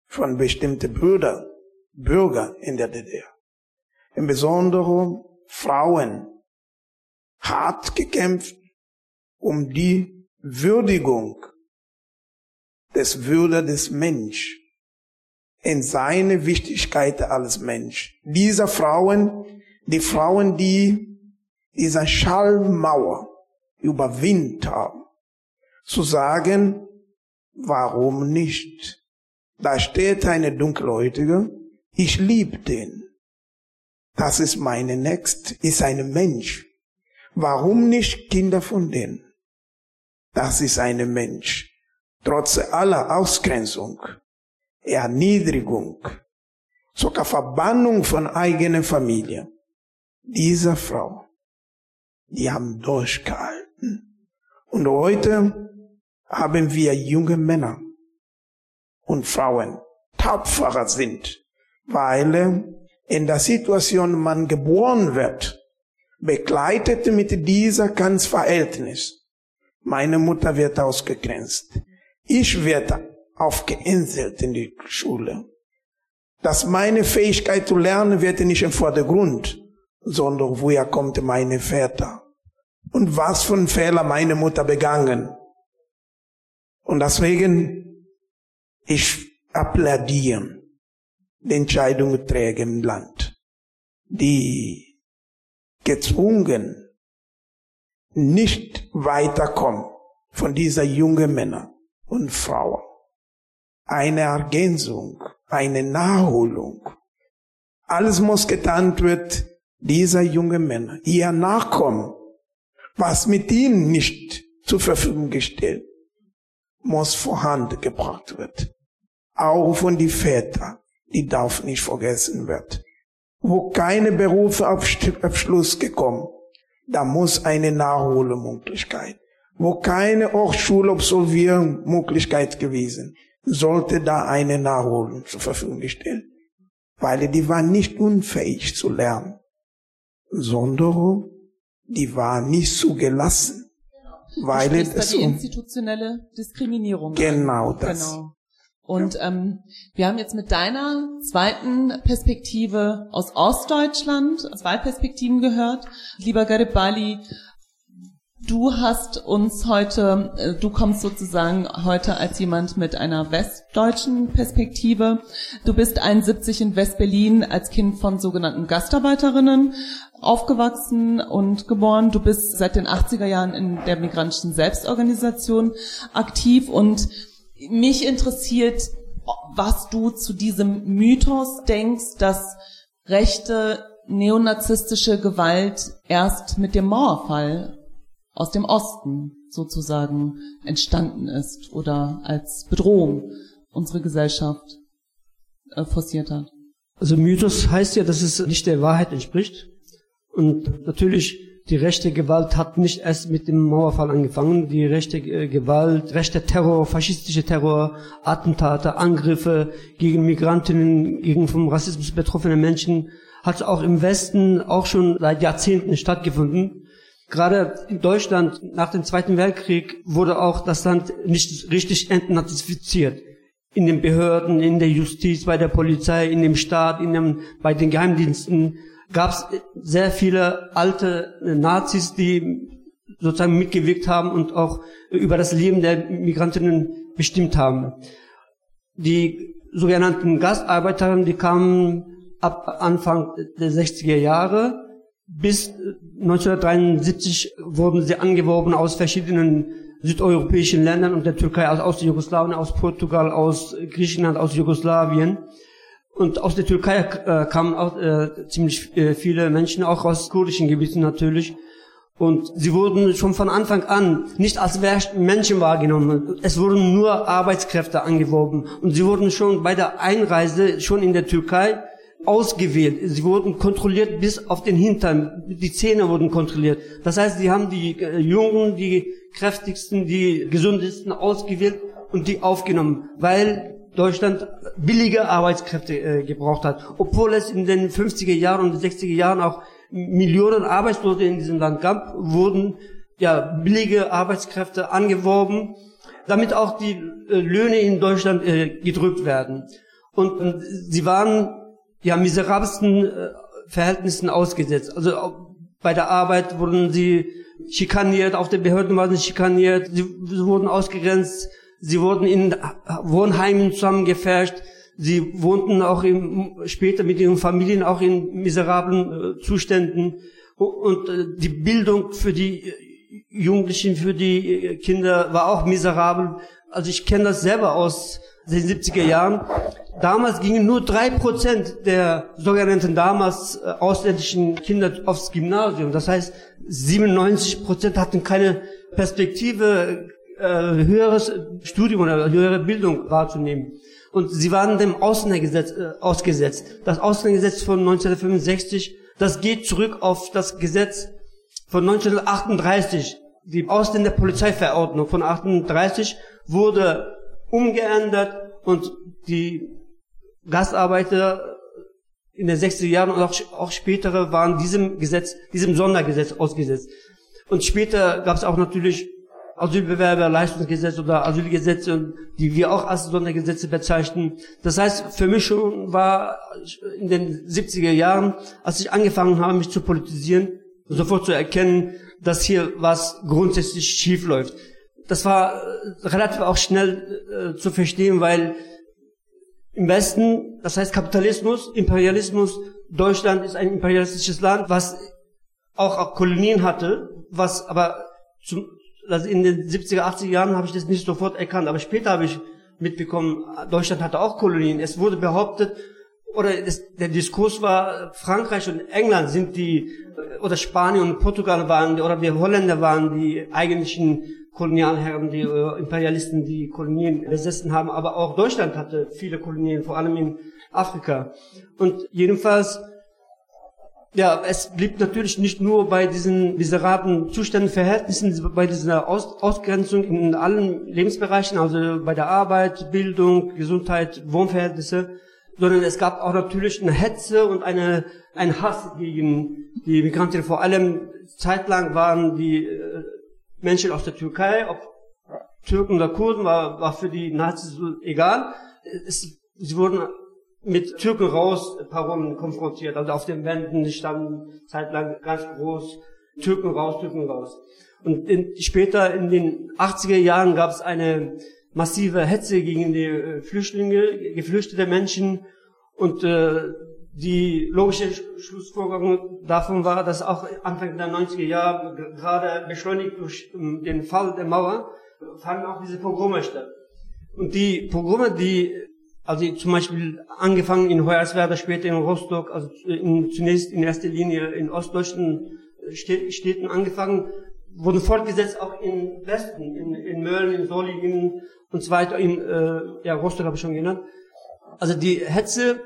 S5: von bestimmten Brüdern, Bürger in der DDR. Im Besonderen Frauen hart gekämpft, um die Würdigung des Würde des Mensch in seine Wichtigkeit als Mensch. Diese Frauen, die Frauen, die diese Schallmauer überwindet haben zu sagen, warum nicht? Da steht eine Dunkelhäutige, ich liebe den. Das ist meine Next, ist ein Mensch. Warum nicht Kinder von denen? Das ist ein Mensch. Trotz aller Ausgrenzung, Erniedrigung, sogar Verbannung von eigener Familie. Diese Frau, die haben durchgehalten. Und heute haben wir junge Männer und Frauen, tapferer sind, weil in der Situation man geboren wird, begleitet mit dieser ganz Verhältnis. Meine Mutter wird ausgegrenzt. Ich werde aufgeinselt in die Schule. Dass meine Fähigkeit zu lernen wird nicht im Vordergrund, sondern woher kommt meine Väter? Und was für ein Fehler meine Mutter begangen? Und deswegen, ich applaudiere die Entscheidungsträger im Land, die gezwungen nicht weiterkommen von dieser jungen Männer und Frauen. Eine Ergänzung, eine Nachholung. Alles muss getan wird, dieser jungen Männer, ihr Nachkommen, was mit ihnen nicht zur Verfügung gestellt, muss vorhanden gebracht wird. Auch von die Väter, die darf nicht vergessen werden. Wo keine Berufsabschluss gekommen, da muss eine Nachholmöglichkeit. Wo keine Hochschulabsolviermöglichkeit gewesen, sollte da eine Nachholung zur Verfügung gestellt. Weil die war nicht unfähig zu lernen, sondern die war nicht zugelassen.
S3: Weil es die institutionelle Diskriminierung.
S5: Genau das.
S3: Genau. Und ähm, wir haben jetzt mit deiner zweiten Perspektive aus Ostdeutschland zwei Perspektiven gehört. Lieber Garibali, du hast uns heute, äh, du kommst sozusagen heute als jemand mit einer westdeutschen Perspektive. Du bist 71 in Westberlin als Kind von sogenannten Gastarbeiterinnen aufgewachsen und geboren. Du bist seit den 80er Jahren in der migrantischen Selbstorganisation aktiv und mich interessiert, was du zu diesem Mythos denkst, dass rechte neonazistische Gewalt erst mit dem Mauerfall aus dem Osten sozusagen entstanden ist oder als Bedrohung unsere Gesellschaft äh, forciert hat.
S6: Also Mythos heißt ja, dass es nicht der Wahrheit entspricht. Und natürlich die rechte Gewalt hat nicht erst mit dem Mauerfall angefangen. Die rechte äh, Gewalt, rechter Terror, faschistische Terror, Attentate, Angriffe gegen Migrantinnen, gegen vom Rassismus betroffene Menschen hat auch im Westen auch schon seit Jahrzehnten stattgefunden. Gerade in Deutschland nach dem Zweiten Weltkrieg wurde auch das Land nicht richtig entnazifiziert. In den Behörden, in der Justiz, bei der Polizei, in dem Staat, in dem, bei den Geheimdiensten gab es sehr viele alte Nazis, die sozusagen mitgewirkt haben und auch über das Leben der Migrantinnen bestimmt haben. Die sogenannten Gastarbeiterinnen, die kamen ab Anfang der 60er Jahre. Bis 1973 wurden sie angeworben aus verschiedenen südeuropäischen Ländern und der Türkei, aus, aus Jugoslawien, aus Portugal, aus Griechenland, aus Jugoslawien. Und aus der Türkei äh, kamen auch äh, ziemlich äh, viele Menschen, auch aus kurdischen Gebieten natürlich. Und sie wurden schon von Anfang an nicht als Menschen wahrgenommen. Es wurden nur Arbeitskräfte angeworben. Und sie wurden schon bei der Einreise, schon in der Türkei, ausgewählt. Sie wurden kontrolliert bis auf den Hintern. Die Zähne wurden kontrolliert. Das heißt, sie haben die äh, Jungen, die kräftigsten, die gesundesten ausgewählt und die aufgenommen. Weil Deutschland billige Arbeitskräfte äh, gebraucht hat, obwohl es in den 50er Jahren und 60er Jahren auch Millionen Arbeitslose in diesem Land gab, wurden ja billige Arbeitskräfte angeworben, damit auch die äh, Löhne in Deutschland äh, gedrückt werden. Und, sie waren ja miserabelsten äh, Verhältnissen ausgesetzt. Also bei der Arbeit wurden sie schikaniert, auf den Behörden waren sie schikaniert, sie, sie wurden ausgegrenzt, Sie wurden in Wohnheimen zusammengefärscht. Sie wohnten auch im, später mit ihren Familien auch in miserablen äh, Zuständen. Und äh, die Bildung für die Jugendlichen, für die Kinder war auch miserabel. Also ich kenne das selber aus den 70er Jahren. Damals gingen nur drei Prozent der sogenannten damals äh, ausländischen Kinder aufs Gymnasium. Das heißt, 97 Prozent hatten keine Perspektive, äh, höheres Studium oder höhere Bildung wahrzunehmen. Und sie waren dem Ausländergesetz äh, ausgesetzt. Das Ausländergesetz von 1965, das geht zurück auf das Gesetz von 1938. Die Ausländerpolizeiverordnung von 1938 wurde umgeändert und die Gastarbeiter in den 60er Jahren und auch, auch spätere waren diesem Gesetz, diesem Sondergesetz ausgesetzt. Und später gab es auch natürlich Asylbewerberleistungsgesetz oder Asylgesetze, die wir auch als Sondergesetze bezeichnen. Das heißt, für mich schon war in den 70er Jahren, als ich angefangen habe, mich zu politisieren, sofort zu erkennen, dass hier was grundsätzlich schief läuft das war äh, relativ auch schnell äh, zu verstehen, weil im Westen, das heißt Kapitalismus, Imperialismus, Deutschland ist ein imperialistisches Land, was auch, auch Kolonien hatte, was aber zum, also in den 70er, 80er Jahren habe ich das nicht sofort erkannt, aber später habe ich mitbekommen, Deutschland hatte auch Kolonien. Es wurde behauptet, oder das, der Diskurs war, Frankreich und England sind die, oder Spanien und Portugal waren, oder die Holländer waren die eigentlichen Kolonialherren, die äh, Imperialisten, die Kolonien besessen haben, aber auch Deutschland hatte viele Kolonien, vor allem in Afrika. Und jedenfalls, ja, es blieb natürlich nicht nur bei diesen miserablen Zuständen, Verhältnissen, bei dieser Aus Ausgrenzung in allen Lebensbereichen, also bei der Arbeit, Bildung, Gesundheit, Wohnverhältnisse, sondern es gab auch natürlich eine Hetze und eine, ein Hass gegen die Migranten. Vor allem zeitlang waren die äh, Menschen aus der Türkei, ob Türken oder Kurden, war, war für die Nazis egal. Es, sie wurden mit Türken raus Parolen konfrontiert. Also auf den Wänden standen zeitlang ganz groß Türken raus, Türken raus. Und in, später in den 80er Jahren gab es eine massive Hetze gegen die äh, Flüchtlinge, geflüchtete Menschen und äh, die logische Schlussfolgerung davon war, dass auch Anfang der 90er Jahre, gerade beschleunigt durch den Fall der Mauer, fanden auch diese Pogrome statt. Und die Pogrome, die, also zum Beispiel angefangen in Hoyerswerda, später in Rostock, also in, zunächst in erster Linie in ostdeutschen Städten angefangen, wurden fortgesetzt auch im Westen, in, in Mölln, in Solingen und so weiter, in äh, ja, Rostock habe ich schon genannt. Also die Hetze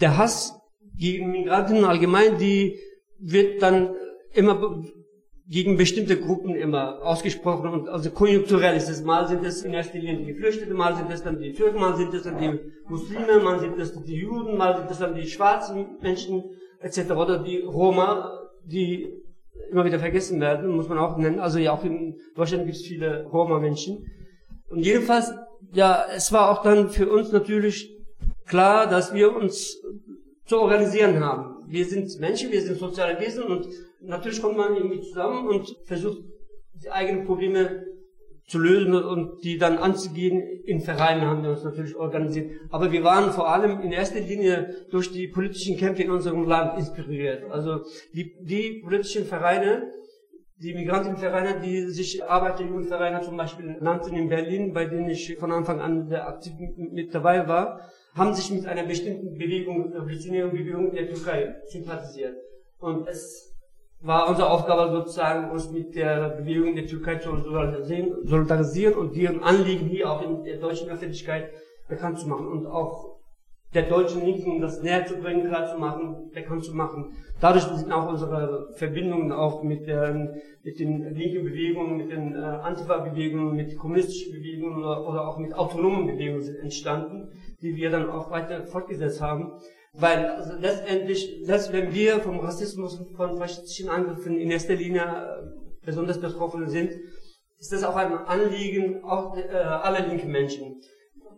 S6: der Hass gegen Migranten allgemein, die wird dann immer gegen bestimmte Gruppen immer ausgesprochen und also konjunkturell ist es. Mal sind es in erster Linie die Geflüchteten, mal sind es dann die Türken, mal sind es dann die Muslime, mal sind es die Juden, mal sind es dann die schwarzen Menschen etc. oder die Roma, die immer wieder vergessen werden, muss man auch nennen. Also ja, auch in Deutschland gibt es viele Roma-Menschen. Und jedenfalls, ja, es war auch dann für uns natürlich klar, dass wir uns zu organisieren haben. Wir sind Menschen, wir sind soziale Wesen und natürlich kommt man irgendwie zusammen und versucht, die eigenen Probleme zu lösen und die dann anzugehen. In Vereinen haben wir uns natürlich organisiert. Aber wir waren vor allem in erster Linie durch die politischen Kämpfe in unserem Land inspiriert. Also die, die politischen Vereine, die Migrantenvereine, die sich Arbeiterjugendvereine zum Beispiel nannten in Berlin, bei denen ich von Anfang an sehr aktiv mit dabei war, haben sich mit einer bestimmten Bewegung, revolutionären Bewegung der Türkei sympathisiert. Und es war unsere Aufgabe sozusagen, uns mit der Bewegung der Türkei zu solidarisieren und deren Anliegen hier auch in der deutschen Öffentlichkeit bekannt zu machen und auch der deutschen Linken das näher zu bringen, klar zu machen, bekannt zu machen. Dadurch sind auch unsere Verbindungen auch mit, der, mit den linken Bewegungen, mit den äh, Antifa-Bewegungen, mit kommunistischen Bewegungen oder auch mit autonomen Bewegungen entstanden die wir dann auch weiter fortgesetzt haben. Weil also letztendlich, selbst wenn wir vom Rassismus und von faschistischen Angriffen in erster Linie äh, besonders betroffen sind, ist das auch ein Anliegen auch äh, aller linken Menschen.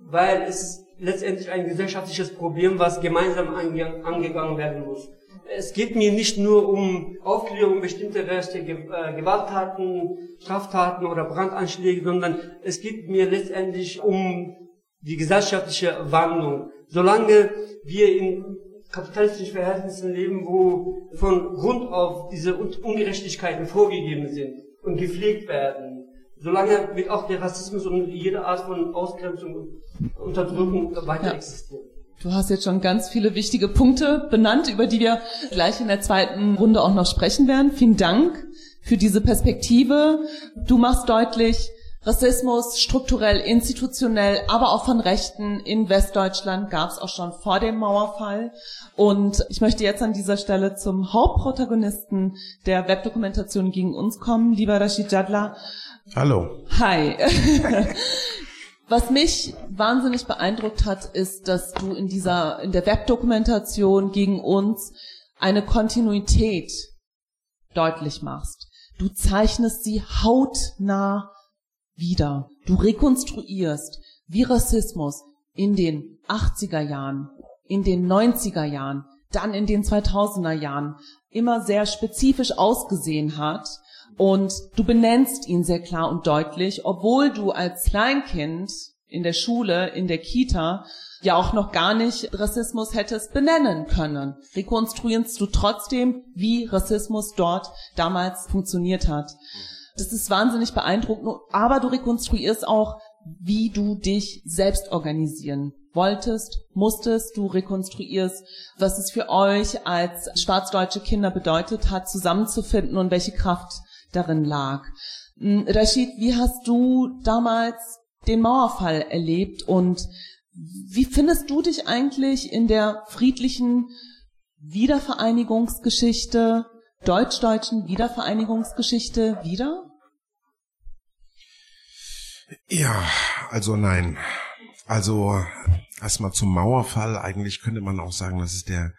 S6: Weil es letztendlich ein gesellschaftliches Problem, was gemeinsam ange angegangen werden muss. Es geht mir nicht nur um Aufklärung bestimmter Rechte, äh, Gewalttaten, Straftaten oder Brandanschläge, sondern es geht mir letztendlich um die gesellschaftliche Wandlung. Solange wir in kapitalistischen Verhältnissen leben, wo von Grund auf diese Ungerechtigkeiten vorgegeben sind, und gepflegt werden. Solange wird auch der Rassismus und jede Art von Ausgrenzung und Unterdrückung weiter ja. existieren.
S3: Du hast jetzt schon ganz viele wichtige Punkte benannt, über die wir gleich in der zweiten Runde auch noch sprechen werden. Vielen Dank für diese Perspektive. Du machst deutlich, Rassismus strukturell, institutionell, aber auch von Rechten in Westdeutschland gab es auch schon vor dem Mauerfall. Und ich möchte jetzt an dieser Stelle zum Hauptprotagonisten der Webdokumentation gegen uns kommen, lieber Rashid Jadla.
S7: Hallo.
S3: Hi. Was mich wahnsinnig beeindruckt hat, ist, dass du in dieser, in der Webdokumentation gegen uns eine Kontinuität deutlich machst. Du zeichnest sie hautnah wieder. Du rekonstruierst, wie Rassismus in den 80er Jahren, in den 90er Jahren, dann in den 2000er Jahren immer sehr spezifisch ausgesehen hat. Und du benennst ihn sehr klar und deutlich, obwohl du als Kleinkind in der Schule, in der Kita ja auch noch gar nicht Rassismus hättest benennen können. Rekonstruierst du trotzdem, wie Rassismus dort damals funktioniert hat. Das ist wahnsinnig beeindruckend, aber du rekonstruierst auch, wie du dich selbst organisieren wolltest, musstest, du rekonstruierst, was es für euch als schwarzdeutsche Kinder bedeutet hat, zusammenzufinden und welche Kraft darin lag. Hm, Rashid, wie hast du damals den Mauerfall erlebt und wie findest du dich eigentlich in der friedlichen Wiedervereinigungsgeschichte deutsch-deutschen Wiedervereinigungsgeschichte wieder?
S7: Ja, also nein. Also erstmal zum Mauerfall. Eigentlich könnte man auch sagen, dass es der,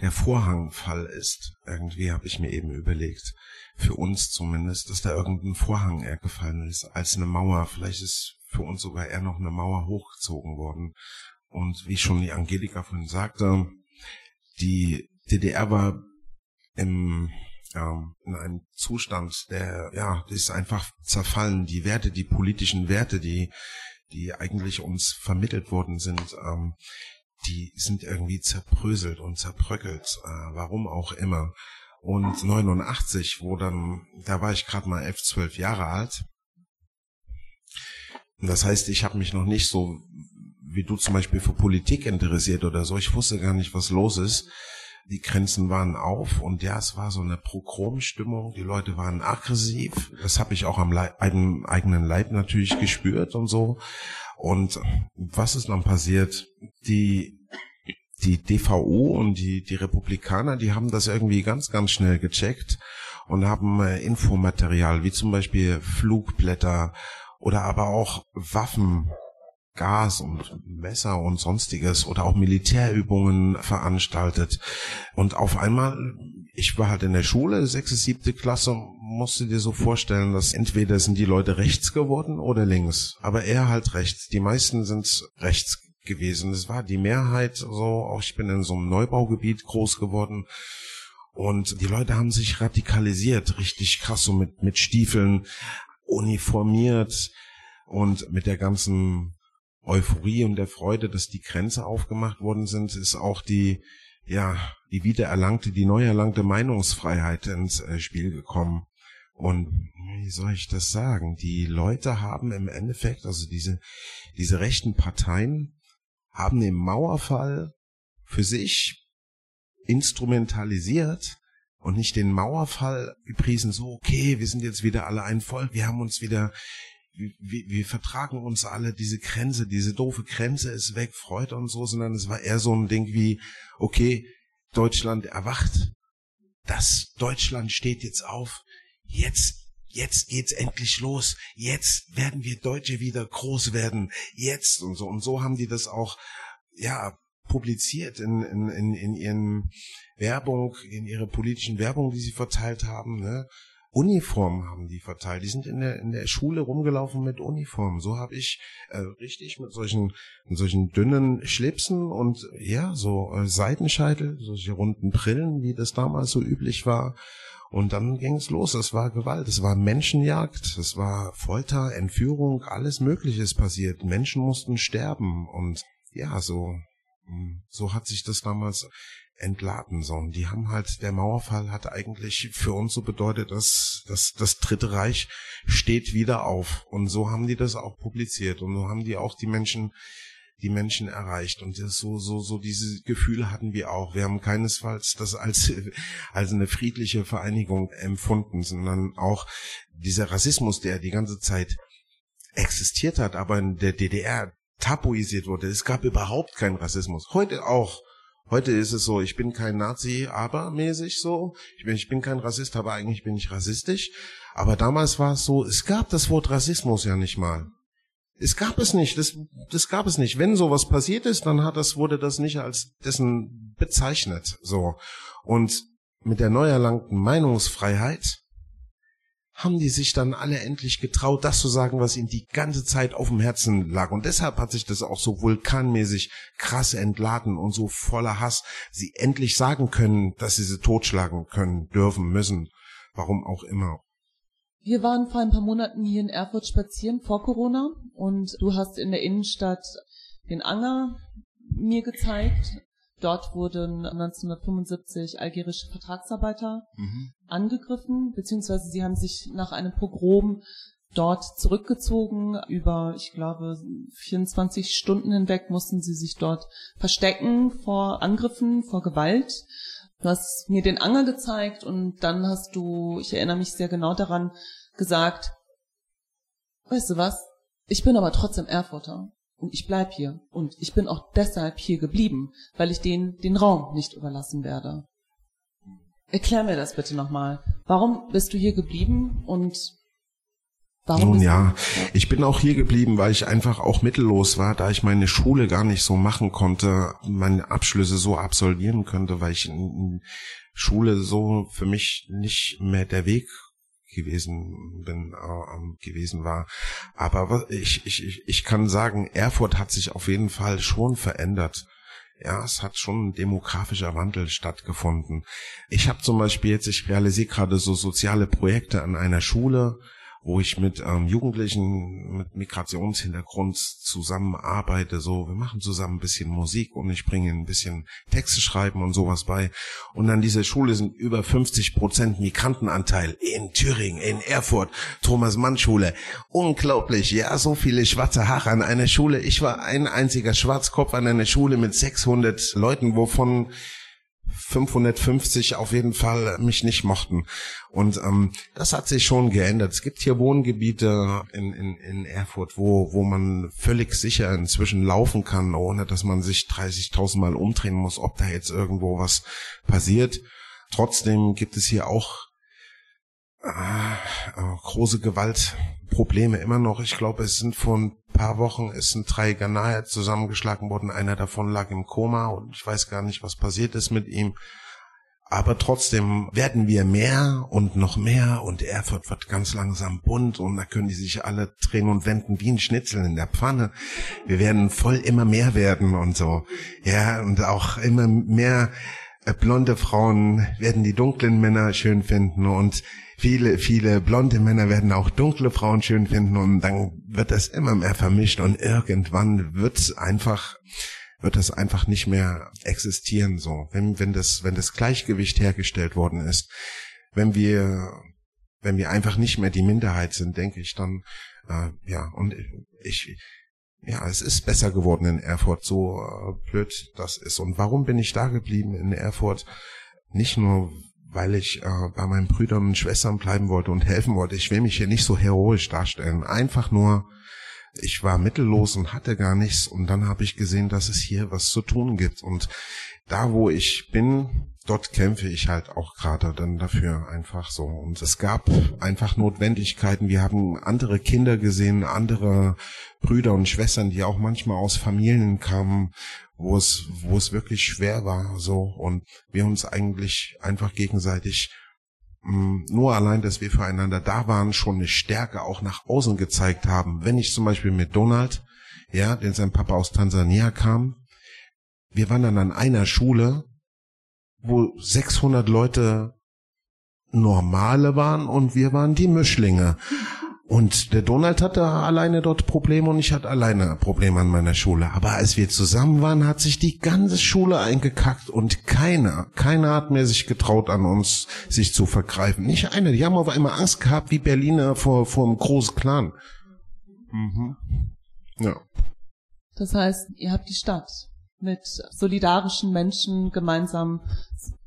S7: der Vorhangfall ist. Irgendwie habe ich mir eben überlegt, für uns zumindest, dass da irgendein Vorhang eher gefallen ist als eine Mauer. Vielleicht ist für uns sogar eher noch eine Mauer hochgezogen worden. Und wie schon die Angelika vorhin sagte, die DDR war im, ähm, in einem Zustand, der, ja, ist einfach zerfallen. Die Werte, die politischen Werte, die, die eigentlich uns vermittelt worden sind, ähm, die sind irgendwie zerbröselt und zerbröckelt, äh, warum auch immer. Und 89, wo dann, da war ich gerade mal elf, zwölf Jahre alt. Das heißt, ich habe mich noch nicht so, wie du zum Beispiel für Politik interessiert oder so. Ich wusste gar nicht, was los ist die Grenzen waren auf und ja, es war so eine Prochrom-Stimmung. Die Leute waren aggressiv. Das habe ich auch am Leib, eigenen Leib natürlich gespürt und so. Und was ist dann passiert? Die die DVU und die, die Republikaner, die haben das irgendwie ganz, ganz schnell gecheckt und haben äh, Infomaterial, wie zum Beispiel Flugblätter oder aber auch Waffen Gas und Messer und sonstiges oder auch Militärübungen veranstaltet. Und auf einmal, ich war halt in der Schule, sechste, siebte Klasse, musst du dir so vorstellen, dass entweder sind die Leute rechts geworden oder links. Aber eher halt rechts. Die meisten sind rechts gewesen. Es war die Mehrheit so, auch ich bin in so einem Neubaugebiet groß geworden. Und die Leute haben sich radikalisiert, richtig krass, so mit, mit Stiefeln, uniformiert und mit der ganzen Euphorie und der Freude, dass die Grenze aufgemacht worden sind, ist auch die, ja, die wiedererlangte, die neu erlangte Meinungsfreiheit ins äh, Spiel gekommen. Und wie soll ich das sagen? Die Leute haben im Endeffekt, also diese, diese rechten Parteien haben den Mauerfall für sich instrumentalisiert und nicht den Mauerfall gepriesen, so, okay, wir sind jetzt wieder alle ein Volk, wir haben uns wieder wir, wir vertragen uns alle, diese Grenze, diese doofe Grenze ist weg, Freude und so, sondern es war eher so ein Ding wie, okay, Deutschland erwacht, das Deutschland steht jetzt auf, jetzt, jetzt geht's endlich los, jetzt werden wir Deutsche wieder groß werden, jetzt und so. Und so haben die das auch, ja, publiziert in, in, in, in ihren Werbung, in ihrer politischen Werbung, die sie verteilt haben, ne? Uniformen haben die verteilt. Die sind in der, in der Schule rumgelaufen mit Uniformen. So habe ich äh, richtig mit solchen, mit solchen dünnen Schlipsen und ja, so äh, Seitenscheitel, solche runden Brillen, wie das damals so üblich war. Und dann ging es los. Es war Gewalt, es war Menschenjagd, es war Folter, Entführung, alles Mögliche ist passiert. Menschen mussten sterben und ja, so Hm, so hat sich das damals entladen. So, und die haben halt, der Mauerfall hat eigentlich für uns so bedeutet, dass, dass das Dritte Reich steht wieder auf. Und so haben die das auch publiziert. Und so haben die auch die Menschen die Menschen erreicht. Und das so, so, so diese Gefühle hatten wir auch. Wir haben keinesfalls das als, als eine friedliche Vereinigung empfunden, sondern auch dieser Rassismus, der die ganze Zeit existiert hat, aber in der DDR tabuisiert wurde. Es gab überhaupt keinen Rassismus. Heute auch. Heute ist es so, ich bin kein Nazi, aber mäßig so. Ich bin, ich bin kein Rassist, aber eigentlich bin ich rassistisch. Aber damals war es so, es gab das Wort Rassismus ja nicht mal. Es gab es nicht, das, das gab es nicht. Wenn sowas passiert ist, dann hat das, wurde das nicht als dessen bezeichnet, so. Und mit der neu erlangten Meinungsfreiheit haben die sich dann alle endlich getraut, das zu sagen, was ihnen die ganze Zeit auf dem Herzen lag. Und deshalb hat sich das auch so vulkanmäßig krass entladen und so voller Hass, sie endlich sagen können, dass sie sie totschlagen können, dürfen, müssen, warum auch immer.
S3: Wir waren vor ein paar Monaten hier in Erfurt spazieren vor Corona und du hast in der Innenstadt den Anger mir gezeigt. Dort wurden 1975 algerische Vertragsarbeiter mhm. angegriffen, beziehungsweise sie haben sich nach einem Pogrom dort zurückgezogen. Über, ich glaube, 24 Stunden hinweg mussten sie sich dort verstecken vor Angriffen, vor Gewalt. Du hast mir den Anger gezeigt und dann hast du, ich erinnere mich sehr genau daran, gesagt, weißt du was, ich bin aber trotzdem Erfurter und ich bleib hier und ich bin auch deshalb hier geblieben, weil ich denen den Raum nicht überlassen werde. Erklär mir das bitte nochmal. Warum bist du hier geblieben und
S7: Warum Nun ja, ich bin auch hier geblieben, weil ich einfach auch mittellos war, da ich meine Schule gar nicht so machen konnte, meine Abschlüsse so absolvieren könnte, weil ich in Schule so für mich nicht mehr der Weg gewesen bin äh, gewesen war. Aber ich, ich ich kann sagen Erfurt hat sich auf jeden Fall schon verändert. Ja, es hat schon ein demografischer Wandel stattgefunden. Ich habe zum Beispiel jetzt, ich realisiere gerade so soziale Projekte an einer Schule, wo ich mit ähm, Jugendlichen mit Migrationshintergrund zusammenarbeite. So, wir machen zusammen ein bisschen Musik und ich bringe ein bisschen Texte schreiben und sowas bei. Und an dieser Schule sind über 50 Prozent Migrantenanteil in Thüringen, in Erfurt, Thomas Mann Schule. Unglaublich, ja, so viele schwarze Haare an einer Schule. Ich war ein einziger Schwarzkopf an einer Schule mit 600 Leuten, wovon 550 auf jeden Fall mich nicht mochten. Und ähm, das hat sich schon geändert. Es gibt hier Wohngebiete in, in, in Erfurt, wo, wo man völlig sicher inzwischen laufen kann, ohne dass man sich 30.000 Mal umdrehen muss, ob da jetzt irgendwo was passiert. Trotzdem gibt es hier auch äh, große Gewaltprobleme immer noch. Ich glaube, es sind vor ein paar Wochen sind drei Ghanaer zusammengeschlagen worden. Einer davon lag im Koma und ich weiß gar nicht, was passiert ist mit ihm. Aber trotzdem werden wir mehr und noch mehr und Erfurt wird ganz langsam bunt und da können die sich alle drehen und wenden wie ein Schnitzel in der Pfanne. Wir werden voll immer mehr werden und so. Ja, und auch immer mehr äh, blonde Frauen werden die dunklen Männer schön finden und viele, viele blonde Männer werden auch dunkle Frauen schön finden und dann wird das immer mehr vermischt und irgendwann wird einfach wird das einfach nicht mehr existieren so wenn wenn das wenn das Gleichgewicht hergestellt worden ist wenn wir wenn wir einfach nicht mehr die Minderheit sind denke ich dann äh, ja und ich ja, es ist besser geworden in Erfurt, so äh, blöd das ist. Und warum bin ich da geblieben in Erfurt? Nicht nur, weil ich äh, bei meinen Brüdern und Schwestern bleiben wollte und helfen wollte. Ich will mich hier nicht so heroisch darstellen. Einfach nur, ich war mittellos und hatte gar nichts. Und dann habe ich gesehen, dass es hier was zu tun gibt. Und da, wo ich bin, dort kämpfe ich halt auch gerade dann dafür einfach so. Und es gab einfach Notwendigkeiten. Wir haben andere Kinder gesehen, andere Brüder und Schwestern, die auch manchmal aus Familien kamen, wo es, wo es wirklich schwer war, so. Und wir uns eigentlich einfach gegenseitig mm, nur allein, dass wir füreinander da waren, schon eine Stärke auch nach außen gezeigt haben. Wenn ich zum Beispiel mit Donald, ja, den sein Papa aus Tansania kam, wir waren dann an einer Schule, wo 600 Leute normale waren und wir waren die Mischlinge. Und der Donald hatte alleine dort Probleme und ich hatte alleine Probleme an meiner Schule. Aber als wir zusammen waren, hat sich die ganze Schule eingekackt und keiner, keiner hat mehr sich getraut, an uns sich zu vergreifen. Nicht einer. Die haben aber immer Angst gehabt, wie Berliner vor, vor einem großen Clan. Mhm. Ja.
S3: Das heißt, ihr habt die Stadt mit solidarischen Menschen gemeinsam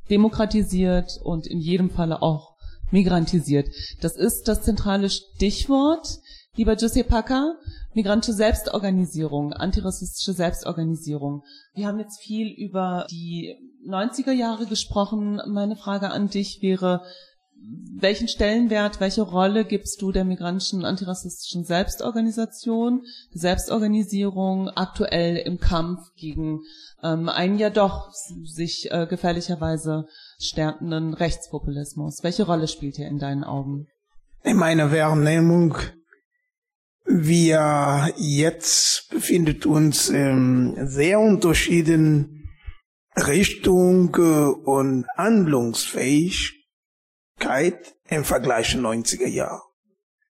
S3: demokratisiert und in jedem Falle auch migrantisiert. Das ist das zentrale Stichwort, lieber Giuseppe Packer, migrantische Selbstorganisierung, antirassistische Selbstorganisierung. Wir haben jetzt viel über die 90er Jahre gesprochen. Meine Frage an dich wäre, welchen Stellenwert, welche Rolle gibst du der migrantischen antirassistischen Selbstorganisation, Selbstorganisierung aktuell im Kampf gegen ähm, einen ja doch sich äh, gefährlicherweise stärkenden Rechtspopulismus? Welche Rolle spielt er in deinen Augen?
S5: In meiner Wahrnehmung, wir jetzt befindet uns in sehr unterschiedlichen Richtung äh, und Handlungsfähigkeit im Vergleich zu 90er Jahren.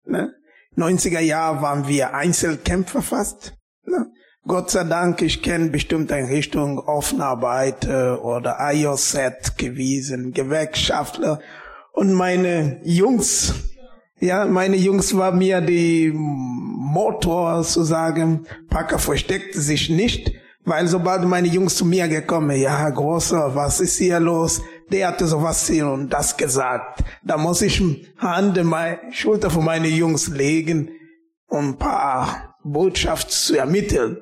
S5: Ne? 90er Jahre waren wir Einzelkämpfer fast. Ne? Gott sei Dank, ich kenne bestimmt eine Richtung Offenarbeit oder IOZ gewesen, Gewerkschaftler. Und meine Jungs, ja, meine Jungs war mir die Motor zu sagen, Packer versteckte sich nicht, weil sobald meine Jungs zu mir gekommen, ja, Großer, was ist hier los? Der hatte sowas hier und das gesagt. Da muss ich Hand in meine Schulter von meinen Jungs legen, um ein paar Botschaften zu ermitteln.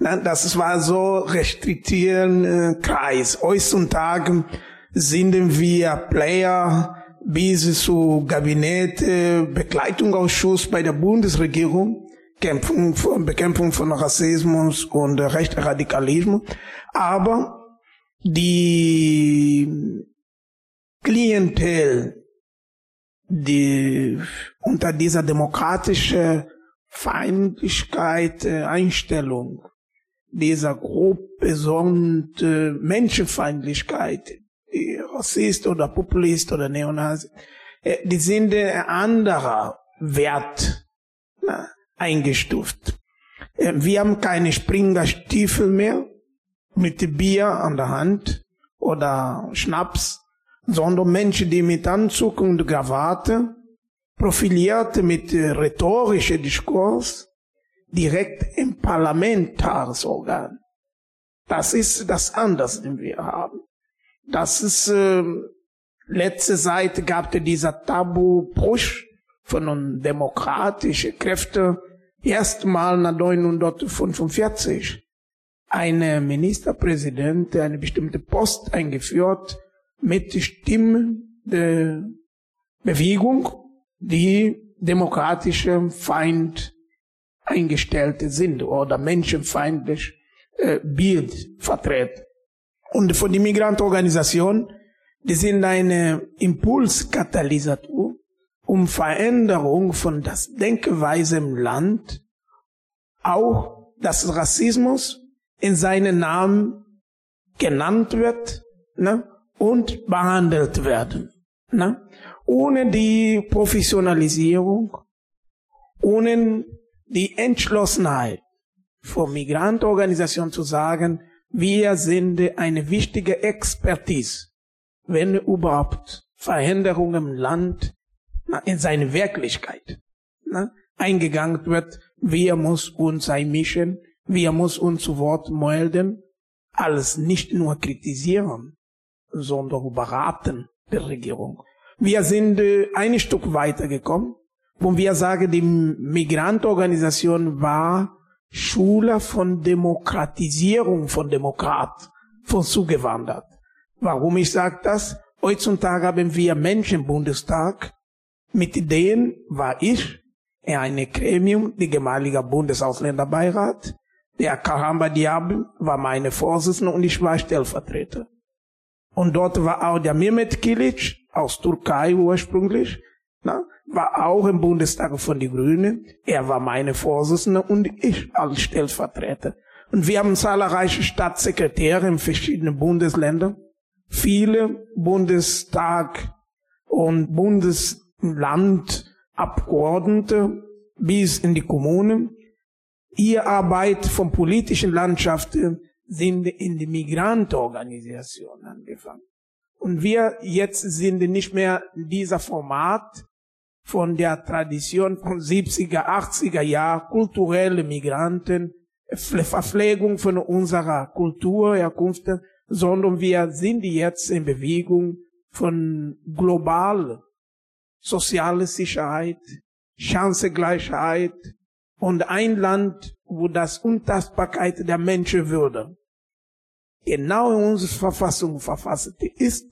S5: Das war so restriktieren äh, Kreis. Heutzutage sind wir Player bis zu Kabinett, Begleitungsausschuss bei der Bundesregierung, Kämpfung, Bekämpfung von Rassismus und Rechtsradikalismus. Aber die Klientel, die unter dieser demokratischen Feindlichkeit, äh, Einstellung dieser grob besonnte Menschenfeindlichkeit, die Rassist oder Populist oder Neonazi, äh, die sind anderer Wert na, eingestuft. Äh, wir haben keine Springerstiefel mehr mit Bier an der Hand oder Schnaps, sondern Menschen, die mit Anzug und Krawatte, profiliert mit rhetorischer Diskurs, direkt im Parlamentarisorgan. Das ist das anders, den wir haben. Das ist, äh, letzte Seite gab es dieser Tabu-Bruch von demokratischen Kräften erstmal nach 1945 eine Ministerpräsident eine bestimmte Post eingeführt mit Stimmen der Bewegung, die demokratische Feind eingestellte sind oder menschenfeindlich äh, Bild vertreten. Und von der Migrantorganisation, die sind eine Impulskatalysator, um Veränderung von das Denkweise im Land, auch dass Rassismus in seinen Namen genannt wird ne, und behandelt werden. Ne? Ohne die Professionalisierung, ohne die Entschlossenheit von Migrantorganisationen zu sagen, wir sind eine wichtige Expertise, wenn überhaupt Veränderungen im Land in seine Wirklichkeit na, eingegangen wird. Wir muss uns einmischen, wir muss uns zu Wort melden, alles nicht nur kritisieren, sondern beraten der Regierung. Wir sind äh, ein Stück weitergekommen wo wir sagen, die Migrantorganisation war Schule von Demokratisierung von Demokrat, von zugewandert. Warum ich sage das? Heutzutage haben wir Menschen im Bundestag, mit denen war ich in einem Gremium, die gemalige Bundesausländer Der Karamba Diab war meine Vorsitzende und ich war Stellvertreter. Und dort war auch der Mehmet Kilic aus Türkei ursprünglich, na, war auch im Bundestag von den Grünen. Er war meine Vorsitzende und ich als Stellvertreter. Und wir haben zahlreiche Staatssekretäre in verschiedenen Bundesländern, viele Bundestag und Bundesland Abgeordnete bis in die Kommunen. Ihre Arbeit von politischen Landschaften sind in die Migrantenorganisation angefangen. Und wir jetzt sind nicht mehr dieser Format von der Tradition von 70er, 80er Jahren, kulturelle Migranten, Verpflegung von unserer Kultur, Herkunft, sondern wir sind jetzt in Bewegung von global soziale Sicherheit, Chancengleichheit und ein Land, wo das Untastbarkeit der Menschenwürde genau in unserer Verfassung verfasst ist,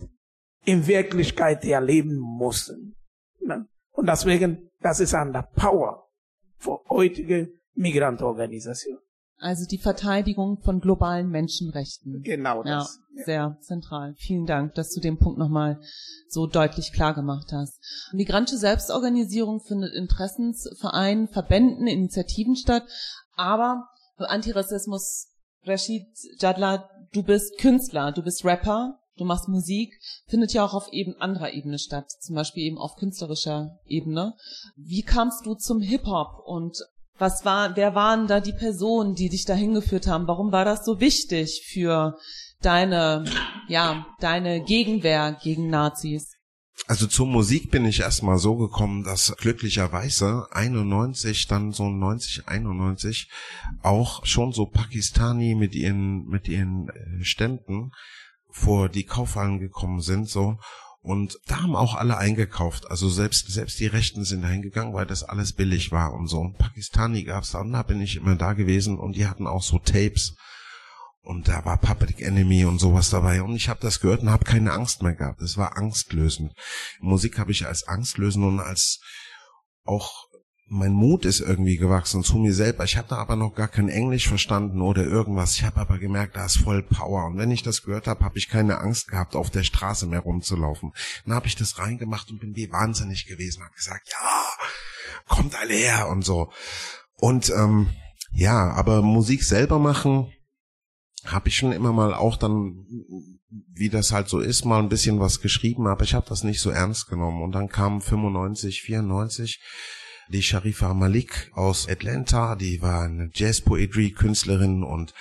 S5: in Wirklichkeit erleben müssen. Und deswegen, das ist an der Power für heutige Migrantorganisation.
S3: Also die Verteidigung von globalen Menschenrechten.
S5: Genau das.
S3: Ja, sehr zentral. Vielen Dank, dass du den Punkt nochmal so deutlich klar gemacht hast. Migrantische Selbstorganisierung findet Interessensvereinen, Verbänden, Initiativen statt, aber Antirassismus, Rashid Jadla, du bist Künstler, du bist Rapper, du machst Musik, findet ja auch auf eben anderer Ebene statt, zum Beispiel eben auf künstlerischer Ebene. Wie kamst du zum Hip-Hop und was war, wer waren da die Personen, die dich dahin geführt haben? Warum war das so wichtig für deine, ja, deine Gegenwehr gegen Nazis?
S7: Also zur Musik bin ich erstmal so gekommen, dass glücklicherweise 91, dann so 90, 91 auch schon so Pakistani mit ihren, mit ihren äh, Ständen vor die Kaufhallen gekommen sind, so und da haben auch alle eingekauft. Also selbst, selbst die Rechten sind da hingegangen, weil das alles billig war und so. Und Pakistani gab's da und da bin ich immer da gewesen und die hatten auch so Tapes. Und da war Public Enemy und sowas dabei. Und ich habe das gehört und habe keine Angst mehr gehabt. Es war angstlösend. Musik habe ich als angstlösend und als auch mein Mut ist irgendwie gewachsen zu mir selber. Ich da aber noch gar kein Englisch verstanden oder irgendwas. Ich habe aber gemerkt, da ist voll Power. Und wenn ich das gehört habe, habe ich keine Angst gehabt, auf der Straße mehr rumzulaufen. Dann habe ich das reingemacht und bin wie wahnsinnig gewesen. Habe gesagt, ja, kommt alle her und so. Und ähm, ja, aber Musik selber machen habe ich schon immer mal auch dann, wie das halt so ist, mal ein bisschen was geschrieben, aber ich habe das nicht so ernst genommen. Und dann kam 95, 94 die Sharifa Malik aus Atlanta, die war eine Jazz-Poetry-Künstlerin und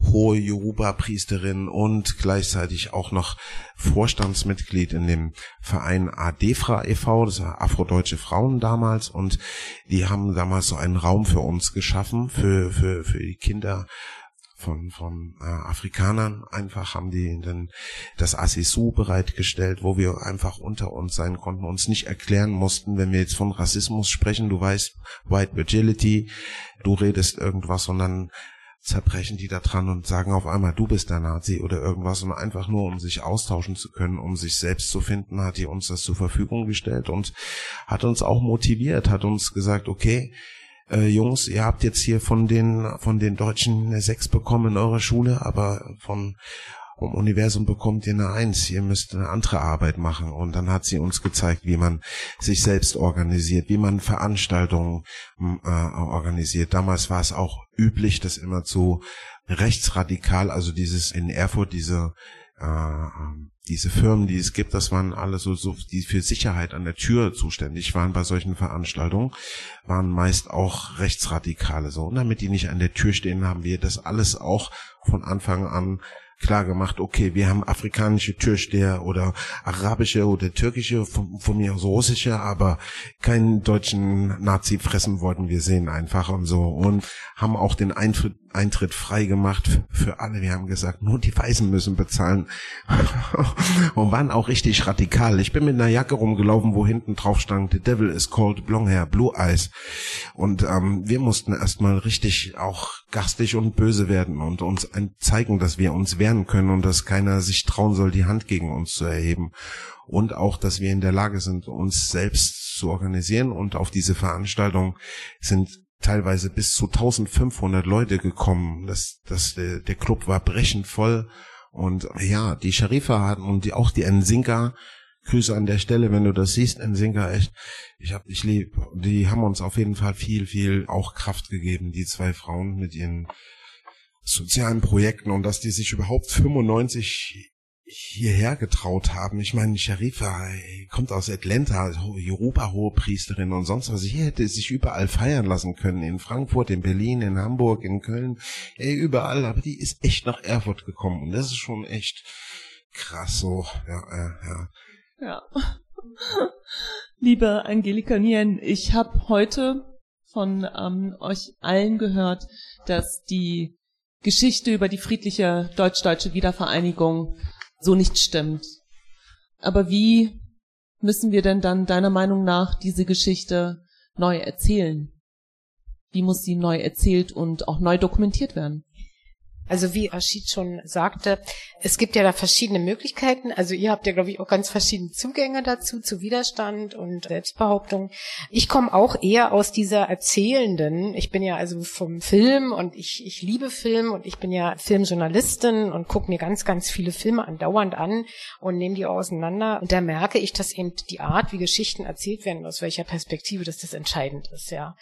S7: hohe Yoruba-Priesterin und gleichzeitig auch noch Vorstandsmitglied in dem Verein ADEFRA e.V., das war Afrodeutsche Frauen damals und die haben damals so einen Raum für uns geschaffen, für, für, für die Kinder von, von äh, Afrikanern einfach haben die dann das Assisu bereitgestellt, wo wir einfach unter uns sein konnten, uns nicht erklären mussten, wenn wir jetzt von Rassismus sprechen, du weißt, White Virginity, du redest irgendwas, sondern zerbrechen die da dran und sagen auf einmal, du bist der Nazi oder irgendwas und einfach nur, um sich austauschen zu können, um sich selbst zu finden, hat die uns das zur Verfügung gestellt und hat uns auch motiviert, hat uns gesagt, okay, äh, Jungs, ihr habt jetzt hier von den von den Deutschen eine Sechs bekommen in eurer Schule, aber von vom Universum bekommt ihr eine Eins. Ihr müsst eine andere Arbeit machen. Und dann hat sie uns gezeigt, wie man sich selbst organisiert, wie man Veranstaltungen äh, organisiert. Damals war es auch üblich, das immer zu rechtsradikal, also dieses in Erfurt diese äh, ähm, diese Firmen, die es gibt, das waren alle so, so, die für Sicherheit an der Tür zuständig waren bei solchen Veranstaltungen, waren meist auch Rechtsradikale so. Und damit die nicht an der Tür stehen, haben wir das alles auch von Anfang an klar gemacht, okay, wir haben afrikanische Türsteher oder arabische oder türkische, von, von mir aus russische, aber keinen deutschen Nazi fressen wollten wir sehen einfach und so und haben auch den Eintritt, Eintritt frei gemacht für alle. Wir haben gesagt, nur die Weißen müssen bezahlen und waren auch richtig radikal. Ich bin mit einer Jacke rumgelaufen, wo hinten drauf stand, The Devil is called Blonde Hair, Blue Eyes und ähm, wir mussten erstmal richtig auch garstig und böse werden und uns zeigen, dass wir uns wehren können und dass keiner sich trauen soll, die Hand gegen uns zu erheben. Und auch, dass wir in der Lage sind, uns selbst zu organisieren. Und auf diese Veranstaltung sind teilweise bis zu 1500 Leute gekommen. Das, das, der, der Club war brechend voll. Und ja, die Sharifa hatten und die, auch die Nsinga, Grüße an der Stelle, wenn du das siehst, Nsinga, echt, ich hab dich lieb. Die haben uns auf jeden Fall viel, viel auch Kraft gegeben, die zwei Frauen mit ihren sozialen Projekten und dass die sich überhaupt 95 hierher getraut haben. Ich meine, Sharifa kommt aus Atlanta, Europa-hohe Priesterin und sonst was. Hier hätte sich überall feiern lassen können. In Frankfurt, in Berlin, in Hamburg, in Köln, ey, überall. Aber die ist echt nach Erfurt gekommen. Und das ist schon echt krass so. Ja, ja, ja.
S3: Ja. Liebe Angelika Nien, ich habe heute von ähm, euch allen gehört, dass die Geschichte über die friedliche deutsch-deutsche Wiedervereinigung so nicht stimmt. Aber wie müssen wir denn dann deiner Meinung nach diese Geschichte neu erzählen? Wie muss sie neu erzählt und auch neu dokumentiert werden?
S4: Also wie Rashid schon sagte, es gibt ja da verschiedene Möglichkeiten. Also ihr habt ja, glaube ich, auch ganz verschiedene Zugänge dazu, zu Widerstand und Selbstbehauptung. Ich komme auch eher aus dieser erzählenden, ich bin ja also vom Film und ich, ich liebe Film und ich bin ja Filmjournalistin und gucke mir ganz, ganz viele Filme andauernd an und nehme die auseinander. Und da merke ich, dass eben die Art, wie Geschichten erzählt werden, aus welcher Perspektive, dass das entscheidend ist, ja.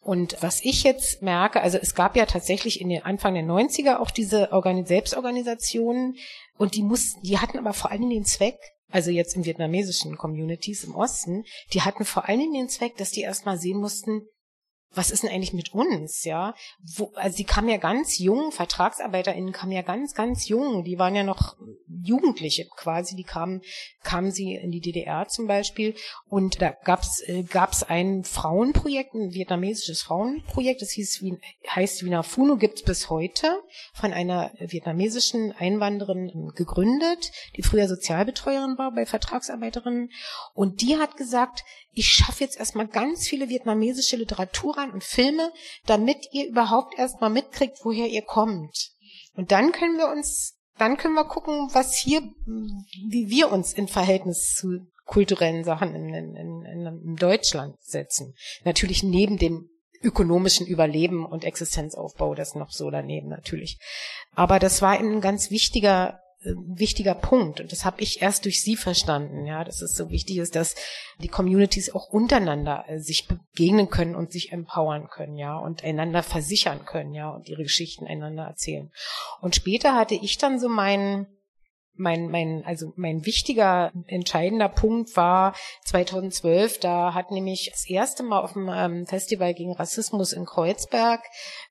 S4: Und was ich jetzt merke, also es gab ja tatsächlich in den Anfang der 90er auch auch diese Organ Selbstorganisationen und die mussten, die hatten aber vor allem den Zweck, also jetzt in vietnamesischen Communities im Osten, die hatten vor allem den Zweck, dass die erstmal sehen mussten, was ist denn eigentlich mit uns, ja? Wo, also die kamen ja ganz jung, VertragsarbeiterInnen kamen ja ganz, ganz jung, die waren ja noch Jugendliche quasi, die kamen, kamen sie in die DDR zum Beispiel. Und da gab's äh, gab's ein Frauenprojekt, ein vietnamesisches Frauenprojekt, das hieß, wie, heißt Wiener Funo, gibt's bis heute, von einer vietnamesischen Einwanderin gegründet, die früher Sozialbetreuerin war bei Vertragsarbeiterinnen. Und die hat gesagt, ich schaffe jetzt erstmal ganz viele vietnamesische Literatur rein und Filme, damit ihr überhaupt erstmal mitkriegt, woher ihr kommt. Und dann können wir uns, dann können wir gucken, was hier, wie wir uns in Verhältnis zu kulturellen Sachen in, in, in, in Deutschland setzen. Natürlich neben dem ökonomischen Überleben und Existenzaufbau, das noch so daneben natürlich. Aber das war ein ganz wichtiger wichtiger Punkt und das habe ich erst durch sie verstanden, ja, dass es so wichtig ist, dass die Communities auch untereinander äh, sich begegnen können und sich empowern können, ja, und einander versichern können, ja, und ihre Geschichten einander erzählen. Und später hatte ich dann so meinen mein, mein, also mein wichtiger, entscheidender Punkt war 2012, da hat nämlich das erste Mal auf dem ähm, Festival gegen Rassismus in Kreuzberg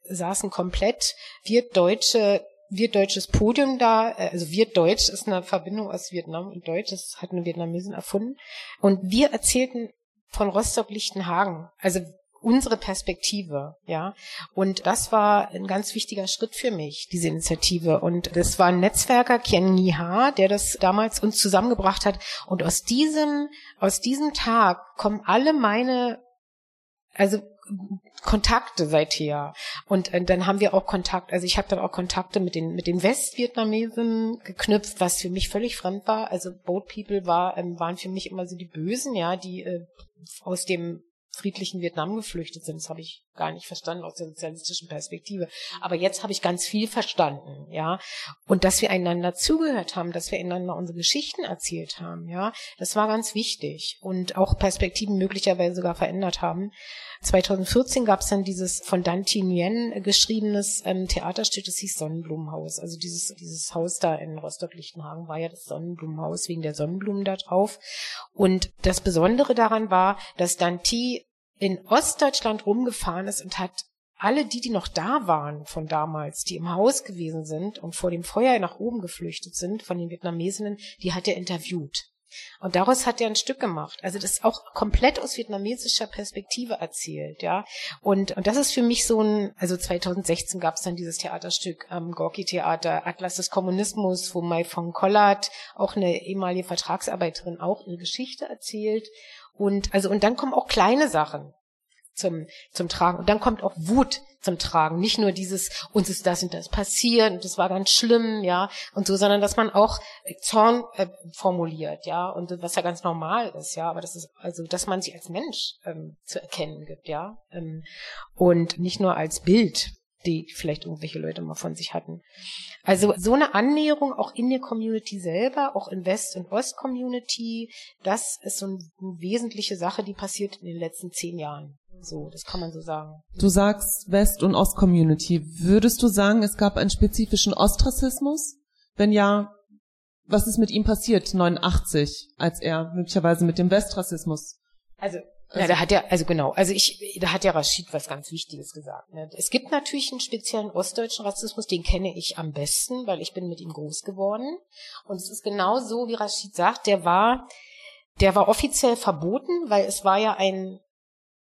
S4: saßen komplett vier deutsche wir deutsches Podium da, äh, also wir Deutsch ist eine Verbindung aus Vietnam und Deutsch, das hat eine Vietnamesin erfunden. Und wir erzählten von Rostock-Lichtenhagen, also unsere Perspektive, ja. Und das war ein ganz wichtiger Schritt für mich, diese Initiative. Und das war ein Netzwerker, Kien Nhi Ha, der das damals uns zusammengebracht hat. Und aus diesem, aus diesem Tag kommen alle meine, also Kontakte seither. Und äh, dann haben wir auch Kontakt, also ich habe dann auch Kontakte mit den mit den Westvietnamesen geknüpft, was für mich völlig fremd war. Also Boat People war ähm, waren für mich immer so die Bösen, ja, die äh, aus dem friedlichen Vietnam geflüchtet sind. Das habe ich gar nicht verstanden aus der sozialistischen Perspektive. Aber jetzt habe ich ganz viel verstanden, ja. Und dass wir einander zugehört haben, dass wir einander unsere Geschichten erzählt haben, ja, das war ganz wichtig und auch Perspektiven möglicherweise sogar verändert haben. 2014 gab es dann dieses von Dante Nguyen geschriebenes ähm, Theaterstück, das hieß Sonnenblumenhaus. Also dieses, dieses Haus da in Rostock-Lichtenhagen war ja das Sonnenblumenhaus wegen der Sonnenblumen da drauf. Und das Besondere daran war, dass Dante in Ostdeutschland rumgefahren ist und hat alle die, die noch da waren von damals, die im Haus gewesen sind und vor dem Feuer nach oben geflüchtet sind, von den Vietnamesinnen, die hat er interviewt. Und daraus hat er ein Stück gemacht. Also das ist auch komplett aus vietnamesischer Perspektive erzählt, ja. Und, und das ist für mich so ein, also 2016 gab es dann dieses Theaterstück am ähm, Gorki Theater, Atlas des Kommunismus, wo Mai von Collard, auch eine ehemalige Vertragsarbeiterin, auch ihre Geschichte erzählt. Und also und dann kommen auch kleine Sachen zum zum Tragen. Und dann kommt auch Wut zum Tragen, nicht nur dieses uns ist das und das passiert und das war ganz schlimm, ja und so, sondern dass man auch Zorn äh, formuliert, ja und was ja ganz normal ist, ja, aber das ist also, dass man sich als Mensch ähm, zu erkennen gibt, ja ähm, und nicht nur als Bild die vielleicht irgendwelche Leute mal von sich hatten. Also so eine Annäherung auch in der Community selber, auch in West- und Ost-Community, das ist so eine wesentliche Sache, die passiert in den letzten zehn Jahren. So, das kann man so sagen.
S3: Du sagst West- und Ost-Community. Würdest du sagen, es gab einen spezifischen Ostrassismus? Wenn ja, was ist mit ihm passiert 89, als er möglicherweise mit dem Westrassismus
S4: also ja, da hat er, also genau, also ich, da hat ja Rashid was ganz Wichtiges gesagt. Ne? Es gibt natürlich einen speziellen ostdeutschen Rassismus, den kenne ich am besten, weil ich bin mit ihm groß geworden. Und es ist genau so, wie Rashid sagt, der war, der war offiziell verboten, weil es war ja ein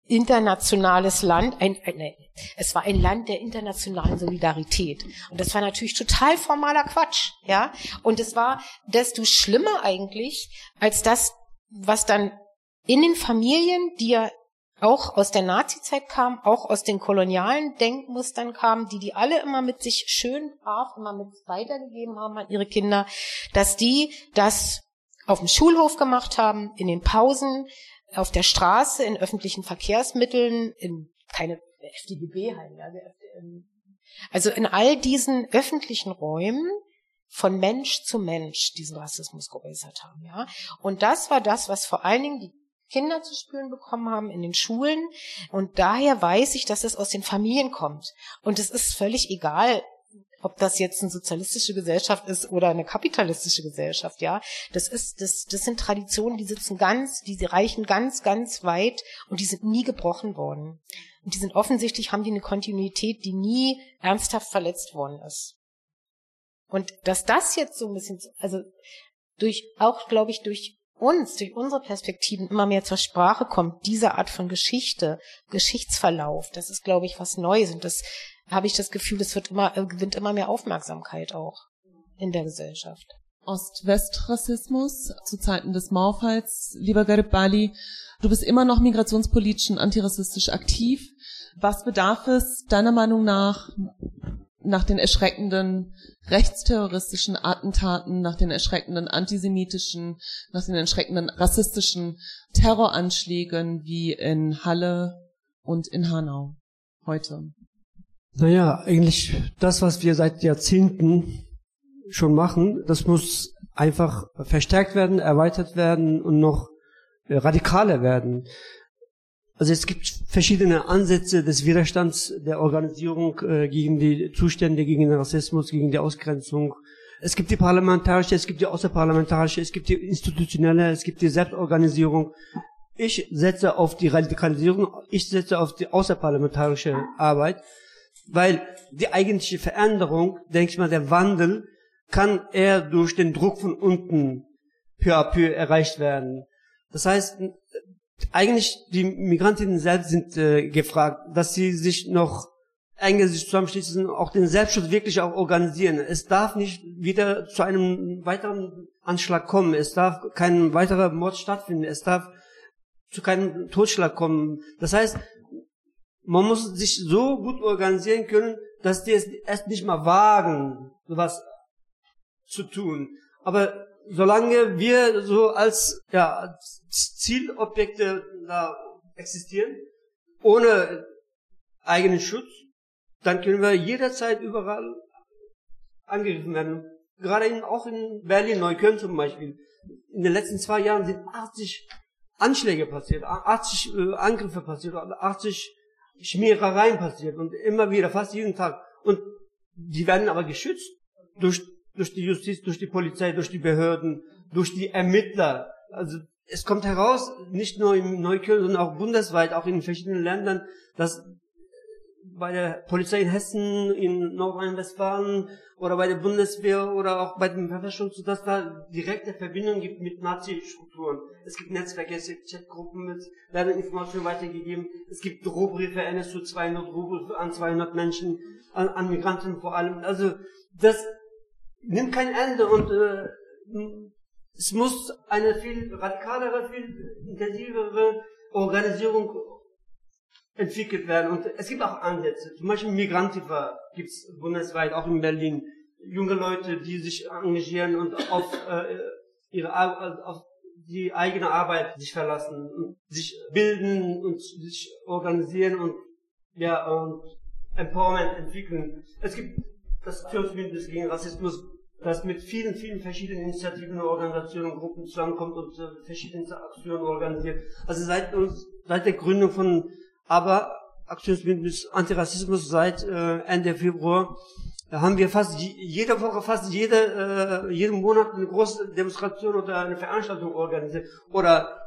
S4: internationales Land, ein, ein, es war ein Land der internationalen Solidarität. Und das war natürlich total formaler Quatsch, ja. Und es war desto schlimmer eigentlich, als das, was dann in den Familien, die ja auch aus der Nazizeit kamen, auch aus den kolonialen Denkmustern kamen, die die alle immer mit sich schön brav immer mit weitergegeben haben an ihre Kinder, dass die das auf dem Schulhof gemacht haben, in den Pausen, auf der Straße, in öffentlichen Verkehrsmitteln, in keine FDGB halt, ja, also in all diesen öffentlichen Räumen von Mensch zu Mensch diesen Rassismus geäußert haben, ja. Und das war das, was vor allen Dingen die Kinder zu spüren bekommen haben in den Schulen. Und daher weiß ich, dass es aus den Familien kommt. Und es ist völlig egal, ob das jetzt eine sozialistische Gesellschaft ist oder eine kapitalistische Gesellschaft, ja. Das ist, das, das sind Traditionen, die sitzen ganz, die reichen ganz, ganz weit und die sind nie gebrochen worden. Und die sind offensichtlich, haben die eine Kontinuität, die nie ernsthaft verletzt worden ist. Und dass das jetzt so ein bisschen, also durch, auch glaube ich, durch uns, durch unsere Perspektiven immer mehr zur Sprache kommt, diese Art von Geschichte, Geschichtsverlauf, das ist, glaube ich, was Neues und das habe ich das Gefühl, das wird immer, äh, gewinnt immer mehr Aufmerksamkeit auch in der Gesellschaft.
S3: Ost-West-Rassismus zu Zeiten des Mauerfalls, lieber Garib Bali, du bist immer noch migrationspolitisch und antirassistisch aktiv. Was bedarf es deiner Meinung nach nach den erschreckenden rechtsterroristischen Attentaten, nach den erschreckenden antisemitischen, nach den erschreckenden rassistischen Terroranschlägen wie in Halle und in Hanau heute?
S6: Naja, eigentlich das, was wir seit Jahrzehnten schon machen, das muss einfach verstärkt werden, erweitert werden und noch radikaler werden. Also es gibt verschiedene Ansätze des Widerstands der Organisierung äh, gegen die Zustände, gegen den Rassismus, gegen die Ausgrenzung. Es gibt die parlamentarische, es gibt die außerparlamentarische, es gibt die institutionelle, es gibt die Selbstorganisierung. Ich setze auf die Radikalisierung, ich setze auf die außerparlamentarische Arbeit, weil die eigentliche Veränderung, denke ich mal, der Wandel, kann eher durch den Druck von unten peu à peu erreicht werden. Das heißt, eigentlich die Migrantinnen selbst sind äh, gefragt, dass sie sich noch enger sich zusammenschließen, auch den Selbstschutz wirklich auch organisieren. Es darf nicht wieder zu einem weiteren Anschlag kommen. Es darf kein weiterer Mord stattfinden. Es darf zu keinem Totschlag kommen. Das heißt, man muss sich so gut organisieren können, dass die es erst nicht mal wagen, sowas zu tun. Aber solange wir so als ja, Zielobjekte da existieren, ohne eigenen Schutz, dann können wir jederzeit überall angegriffen werden. Gerade in, auch in Berlin, Neukölln zum Beispiel. In den letzten zwei Jahren sind 80 Anschläge passiert, 80 äh, Angriffe passiert, 80 Schmierereien passiert und immer wieder, fast jeden Tag. Und die werden aber geschützt durch durch die Justiz, durch die Polizei, durch die Behörden, durch die Ermittler. Also es kommt heraus, nicht nur in Neukölln, sondern auch bundesweit, auch in verschiedenen Ländern, dass bei der Polizei in Hessen, in Nordrhein-Westfalen oder bei der Bundeswehr oder auch bei dem Pfefferschutz, dass da direkte Verbindungen gibt mit Nazi-Strukturen. Es gibt Netzwerke, es gibt Chatgruppen, mit werden Informationen weitergegeben. Es gibt Drohbriefe, NSU 200 Drohbriefe an 200 Menschen, an, an Migranten vor allem. Also das nimmt kein Ende und äh, es muss eine viel radikalere, viel intensivere Organisierung entwickelt werden. Und es gibt auch Ansätze. Zum Beispiel Migrantiva gibt es bundesweit, auch in Berlin. Junge Leute, die sich engagieren und auf äh, ihre also auf die eigene Arbeit sich verlassen, und sich bilden und sich organisieren und ja und Empowerment entwickeln. Es gibt das Aktionsbündnis gegen Rassismus, das mit vielen, vielen verschiedenen Initiativen, Organisationen und Gruppen zusammenkommt und äh, verschiedene Aktionen organisiert. Also seit uns, seit der Gründung von ABBA, Aktionsbündnis Antirassismus, seit äh, Ende Februar, Da haben wir fast jede Woche, fast jede, äh, jeden Monat eine große Demonstration oder eine Veranstaltung organisiert oder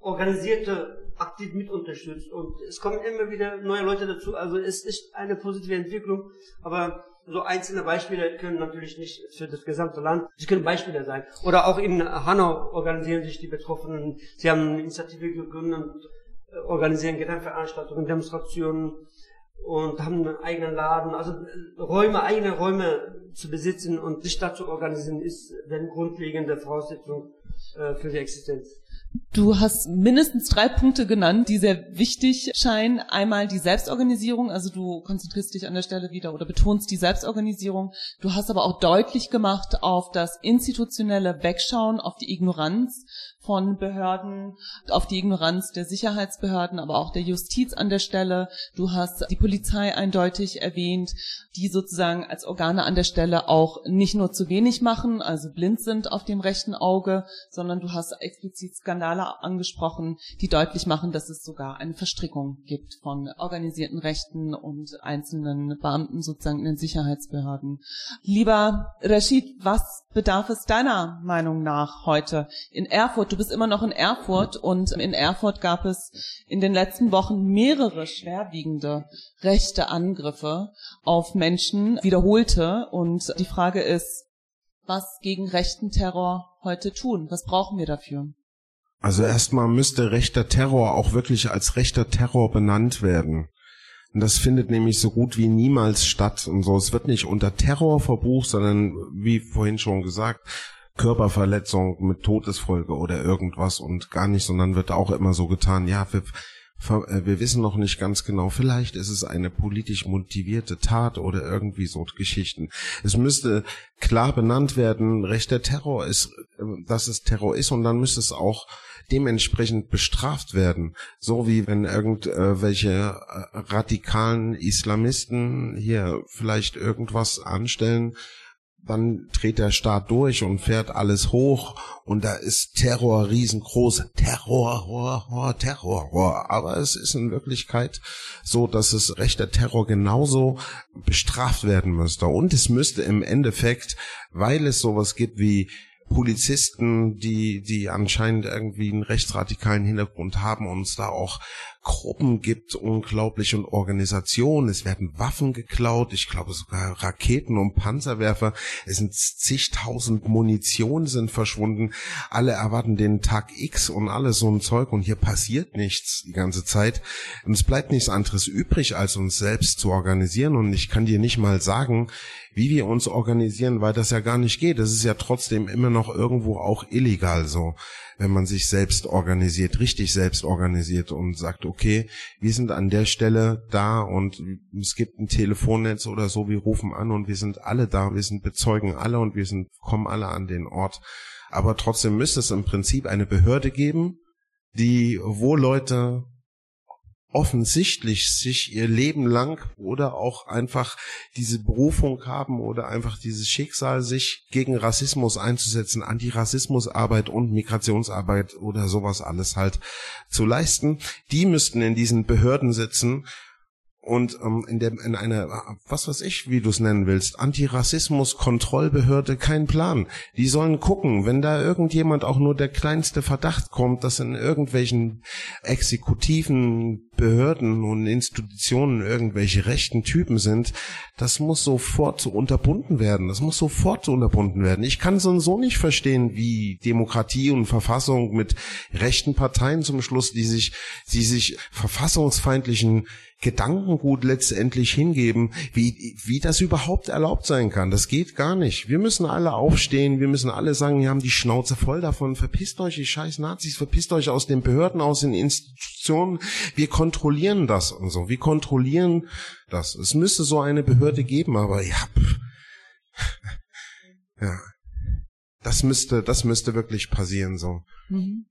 S6: organisierte aktiv mit unterstützt. Und es kommen immer wieder neue Leute dazu. Also es ist eine positive Entwicklung. Aber so einzelne Beispiele können natürlich nicht für das gesamte Land, sie können Beispiele sein. Oder auch in Hanau organisieren sich die Betroffenen. Sie haben eine Initiative gegründet, äh, organisieren Gedenkveranstaltungen, Demonstrationen und haben einen eigenen Laden. Also äh, Räume, eigene Räume zu besitzen und sich dazu organisieren, ist eine grundlegende Voraussetzung äh, für die Existenz.
S3: Du hast mindestens drei Punkte genannt, die sehr wichtig scheinen. Einmal die Selbstorganisierung, also du konzentrierst dich an der Stelle wieder oder betonst die Selbstorganisierung. Du hast aber auch deutlich gemacht auf das institutionelle Wegschauen, auf die Ignoranz von Behörden, auf die Ignoranz der Sicherheitsbehörden, aber auch der Justiz an der Stelle. Du hast die Polizei eindeutig erwähnt, die sozusagen als Organe an der Stelle auch nicht nur zu wenig machen, also blind sind auf dem rechten Auge, sondern du hast explizit Skandale angesprochen, die deutlich machen, dass es sogar eine Verstrickung gibt von organisierten Rechten und einzelnen Beamten sozusagen in den Sicherheitsbehörden. Lieber Rashid, was bedarf es deiner Meinung nach heute in Erfurt? Du bist immer noch in Erfurt und in Erfurt gab es in den letzten Wochen mehrere schwerwiegende rechte Angriffe auf Menschen, wiederholte. Und die Frage ist, was gegen rechten Terror heute tun? Was brauchen wir dafür?
S7: Also erstmal müsste rechter Terror auch wirklich als rechter Terror benannt werden. Und das findet nämlich so gut wie niemals statt und so. Es wird nicht unter Terror verbucht, sondern wie vorhin schon gesagt, Körperverletzung mit Todesfolge oder irgendwas und gar nicht, sondern wird auch immer so getan, ja, wir, äh, wir wissen noch nicht ganz genau, vielleicht ist es eine politisch motivierte Tat oder irgendwie so Geschichten. Es müsste klar benannt werden, rechter Terror ist, äh, dass es Terror ist und dann müsste es auch dementsprechend bestraft werden. So wie wenn irgendwelche äh, radikalen Islamisten hier vielleicht irgendwas anstellen, dann dreht der Staat durch und fährt alles hoch und da ist Terror riesengroß. Terror, Horror, Terror, Horror. Aber es ist in Wirklichkeit so, dass es rechter Terror genauso bestraft werden müsste. Und es müsste im Endeffekt, weil es sowas gibt wie Polizisten, die, die anscheinend irgendwie einen rechtsradikalen Hintergrund haben und es da auch Gruppen gibt, unglaublich und Organisationen. Es werden Waffen geklaut, ich glaube sogar Raketen und Panzerwerfer. Es sind zigtausend Munition sind verschwunden. Alle erwarten den Tag X und alles so ein Zeug und hier passiert nichts die ganze Zeit. Und es bleibt nichts anderes übrig, als uns selbst zu organisieren. Und ich kann dir nicht mal sagen, wie wir uns organisieren, weil das ja gar nicht geht. Das ist ja trotzdem immer noch irgendwo auch illegal so wenn man sich selbst organisiert, richtig selbst organisiert und sagt, okay, wir sind an der Stelle da und es gibt ein Telefonnetz oder so, wir rufen an und wir sind alle da, wir sind bezeugen alle und wir sind, kommen alle an den Ort. Aber trotzdem müsste es im Prinzip eine Behörde geben, die, wo Leute offensichtlich sich ihr Leben lang oder auch einfach diese Berufung haben oder einfach dieses Schicksal, sich gegen Rassismus einzusetzen, Antirassismusarbeit und Migrationsarbeit oder sowas alles halt zu leisten. Die müssten in diesen Behörden sitzen und ähm, in, der, in einer, was weiß ich, wie du es nennen willst, Antirassismus-Kontrollbehörde kein Plan. Die sollen gucken, wenn da irgendjemand auch nur der kleinste Verdacht kommt, dass in irgendwelchen exekutiven Behörden und Institutionen irgendwelche rechten Typen sind, das muss sofort so unterbunden werden. Das muss sofort so unterbunden werden. Ich kann so, so nicht verstehen, wie Demokratie und Verfassung mit rechten Parteien zum Schluss, die sich, die sich verfassungsfeindlichen Gedankengut letztendlich hingeben, wie, wie das überhaupt erlaubt sein kann. Das geht gar nicht. Wir müssen alle aufstehen, wir müssen alle sagen, wir haben die Schnauze voll davon, verpisst euch, ihr scheiß Nazis, verpisst euch aus den Behörden, aus den Institutionen. Wir kontrollieren das und so. Wir kontrollieren das. Es müsste so eine Behörde geben, aber ja, pff. ja. Das müsste, das müsste wirklich passieren, so. Mhm.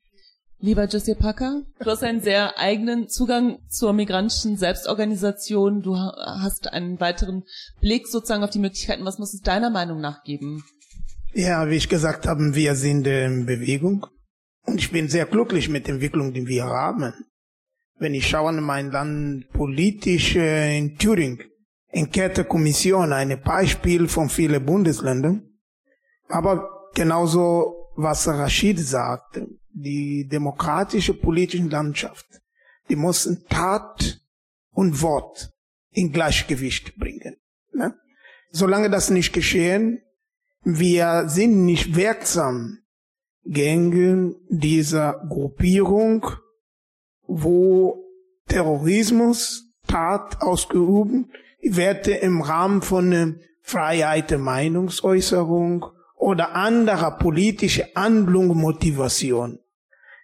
S3: Lieber Jesse Packer, du hast einen sehr eigenen Zugang zur migrantischen Selbstorganisation. Du hast einen weiteren Blick sozusagen auf die Möglichkeiten. Was muss es deiner Meinung nach geben?
S5: Ja, wie ich gesagt habe, wir sind in Bewegung. Und ich bin sehr glücklich mit der Entwicklung, die wir haben. Wenn ich schaue in mein Land politisch äh, in Thüringen, Enquete-Kommission ein Beispiel von vielen Bundesländern. Aber genauso, was Rashid sagte, die demokratische politische Landschaft, die muss Tat und Wort in Gleichgewicht bringen. Ne? Solange das nicht geschehen, wir sind nicht wirksam gegen diese Gruppierung, wo Terrorismus, Tat ausgeübt wird im Rahmen von Freiheit der Meinungsäußerung oder anderer politischer Handlung Motivation.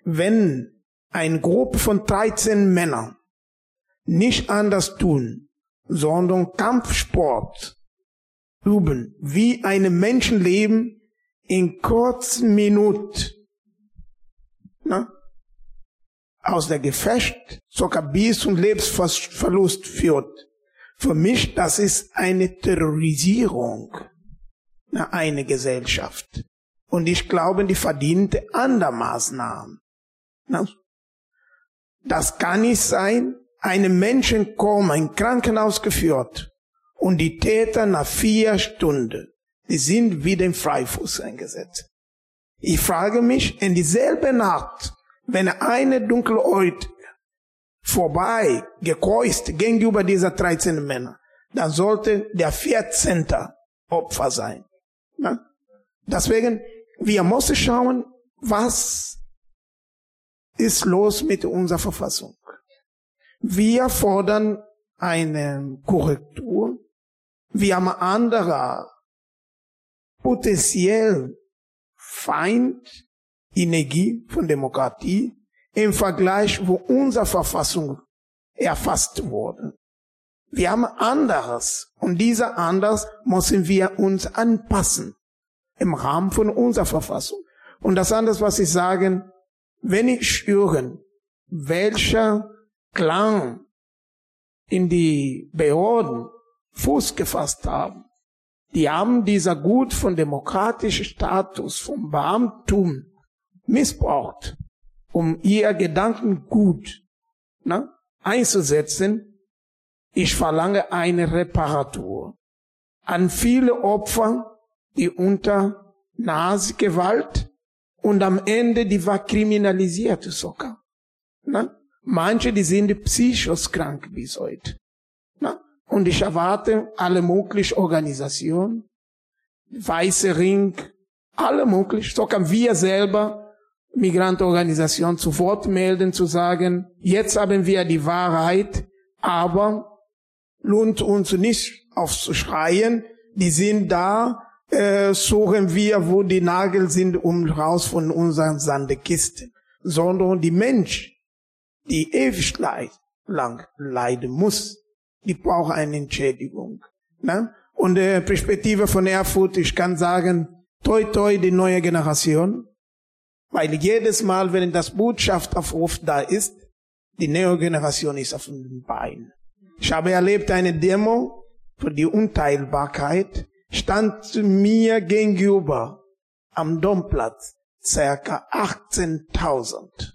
S5: Wenn eine Gruppe von 13 Männern nicht anders tun, sondern Kampfsport üben, wie ein Menschenleben in kurzen Minuten na, aus der Gefecht sogar bis und Lebensverlust führt. Für mich, das ist eine Terrorisierung einer Gesellschaft. Und ich glaube, die verdient andere Maßnahmen. Das kann nicht sein. Einem Menschen kommen, ein Krankenhaus geführt und die Täter nach vier Stunden, die sind wieder im Freifuß eingesetzt. Ich frage mich, in dieselbe Nacht, wenn eine Dunkelhäutige vorbei gekreuzt gegenüber dieser 13 Männer, dann sollte der 14. Opfer sein. Ja? Deswegen, wir müssen schauen, was ist los mit unserer Verfassung. Wir fordern eine Korrektur. Wir haben andere potenziell Feind Energie von Demokratie im Vergleich, wo unsere Verfassung erfasst wurde. Wir haben anderes und dieser anders müssen wir uns anpassen im Rahmen von unserer Verfassung. Und das andere, was ich sagen, wenn ich höre, welcher Klang in die Behörden Fuß gefasst haben, die haben dieser Gut von demokratischem Status, vom Beamtum missbraucht um ihr Gedankengut ne, einzusetzen, ich verlange eine Reparatur an viele Opfer, die unter Nazi-Gewalt und am Ende, die war kriminalisiert sogar. Ne? Manche, die sind psychisch krank bis heute. Ne? Und ich erwarte alle möglichen Organisationen, Weiße Ring, alle möglichen, sogar wir selber, Migrantenorganisation zu Wort melden, zu sagen, jetzt haben wir die Wahrheit, aber lohnt uns nicht aufzuschreien, die sind da, äh, suchen wir, wo die Nagel sind, um raus von unseren Sandekisten, sondern die Mensch, die ewig lang leiden muss, die braucht eine Entschädigung. Ne? Und äh, Perspektive von Erfurt, ich kann sagen, toi toi die neue Generation, weil jedes Mal, wenn das Botschaftsaufruf da ist, die Neogeneration ist auf dem Bein. Ich habe erlebt eine Demo für die Unteilbarkeit, stand mir gegenüber am Domplatz circa 18.000.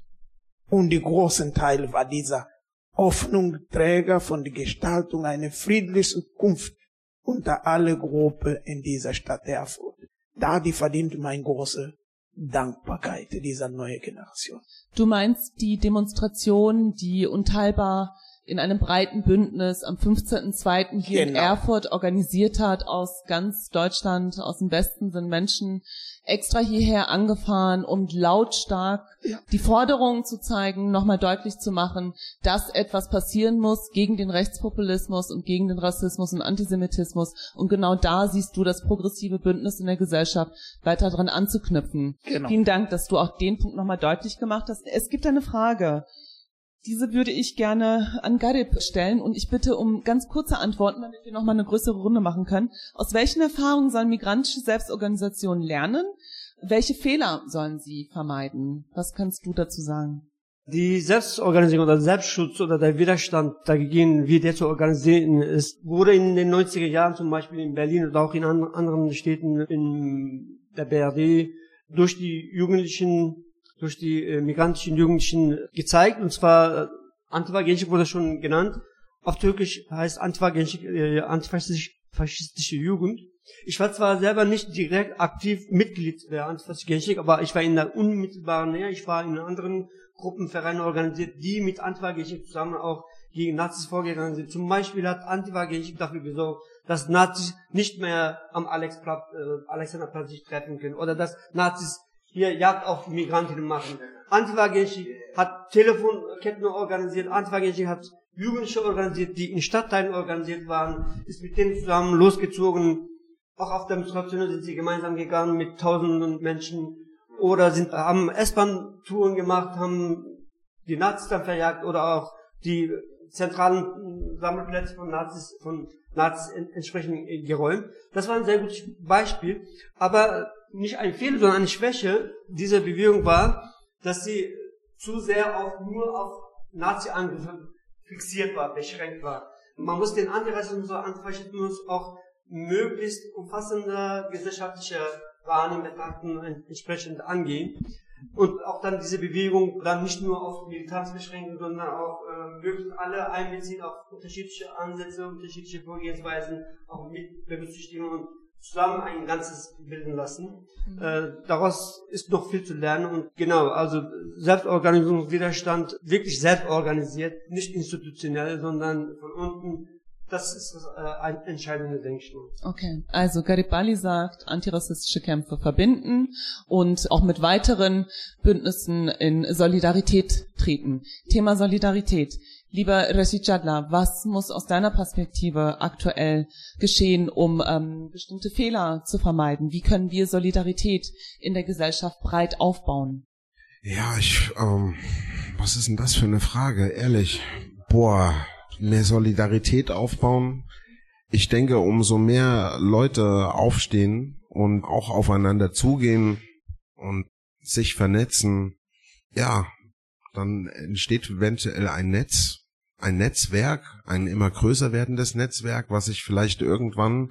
S5: Und die großen Teil war dieser Hoffnungsträger von der Gestaltung einer friedlichen Zukunft unter alle Gruppen in dieser Stadt Erfurt. Da die verdient mein große Dankbarkeit dieser neuen Generation.
S3: Du meinst die Demonstration, die unteilbar in einem breiten Bündnis am 15.02. hier genau. in Erfurt organisiert hat. Aus ganz Deutschland, aus dem Westen sind Menschen extra hierher angefahren, um lautstark ja. die Forderungen zu zeigen, nochmal deutlich zu machen, dass etwas passieren muss gegen den Rechtspopulismus und gegen den Rassismus und Antisemitismus. Und genau da siehst du das progressive Bündnis in der Gesellschaft weiter dran anzuknüpfen. Genau. Vielen Dank, dass du auch den Punkt nochmal deutlich gemacht hast. Es gibt eine Frage. Diese würde ich gerne an Garib stellen und ich bitte um ganz kurze Antworten, damit wir nochmal eine größere Runde machen können. Aus welchen Erfahrungen sollen migrantische Selbstorganisationen lernen? Welche Fehler sollen sie vermeiden? Was kannst du dazu sagen?
S6: Die Selbstorganisation oder Selbstschutz oder der Widerstand dagegen, wie der zu organisieren ist, wurde in den 90er Jahren zum Beispiel in Berlin oder auch in anderen Städten in der BRD durch die Jugendlichen durch die äh, migrantischen Jugendlichen gezeigt. Und zwar, äh, Antifa Genshin wurde schon genannt. Auf Türkisch heißt antifaschistische, äh, antifaschistische Jugend. Ich war zwar selber nicht direkt aktiv Mitglied der Antifaschistische aber ich war in der unmittelbaren Nähe. Ich war in anderen Gruppenvereinen organisiert, die mit Antifaschistik zusammen auch gegen Nazis vorgegangen sind. Zum Beispiel hat Antifaschistik dafür gesorgt, dass Nazis nicht mehr am Alexplatz, äh, Alexanderplatz sich treffen können oder dass Nazis hier Jagd auf Migrantinnen machen. Antifa hat Telefonketten organisiert, Antifa hat Jugendliche organisiert, die in Stadtteilen organisiert waren, ist mit denen zusammen losgezogen. Auch auf Demonstrationen sind sie gemeinsam gegangen mit tausenden Menschen oder sind, haben S-Bahn-Touren gemacht, haben die Nazis dann verjagt oder auch die zentralen Sammelplätze von Nazis, von Nazis entsprechend geräumt. Das war ein sehr gutes Beispiel. Aber nicht ein Fehler, sondern eine Schwäche dieser Bewegung war, dass sie zu sehr auf, nur auf Nazi-Angriffe fixiert war, beschränkt war. Man muss den Antirassismus oder Antifaschismus auch möglichst umfassender gesellschaftlicher Wahrnehmung betrachten entsprechend angehen und auch dann diese Bewegung dann nicht nur auf Militanz beschränken, sondern auch äh, möglichst alle einbeziehen auf unterschiedliche Ansätze, unterschiedliche Vorgehensweisen, auch mit berücksichtigen und zusammen ein Ganzes bilden lassen. Mhm. Äh, daraus ist noch viel zu lernen und genau, also Selbstorganisierungswiderstand wirklich selbst organisiert, nicht institutionell, sondern von unten das ist das äh, entscheidende, denke ich.
S3: Okay, also Garibali sagt, antirassistische Kämpfe verbinden und auch mit weiteren Bündnissen in Solidarität treten. Thema Solidarität. Lieber Rashid Jadla, was muss aus deiner Perspektive aktuell geschehen, um ähm, bestimmte Fehler zu vermeiden? Wie können wir Solidarität in der Gesellschaft breit aufbauen?
S7: Ja, ich, ähm, was ist denn das für eine Frage? Ehrlich, boah, mehr Solidarität aufbauen. Ich denke, umso mehr Leute aufstehen und auch aufeinander zugehen und sich vernetzen, ja, dann entsteht eventuell ein Netz, ein Netzwerk, ein immer größer werdendes Netzwerk, was sich vielleicht irgendwann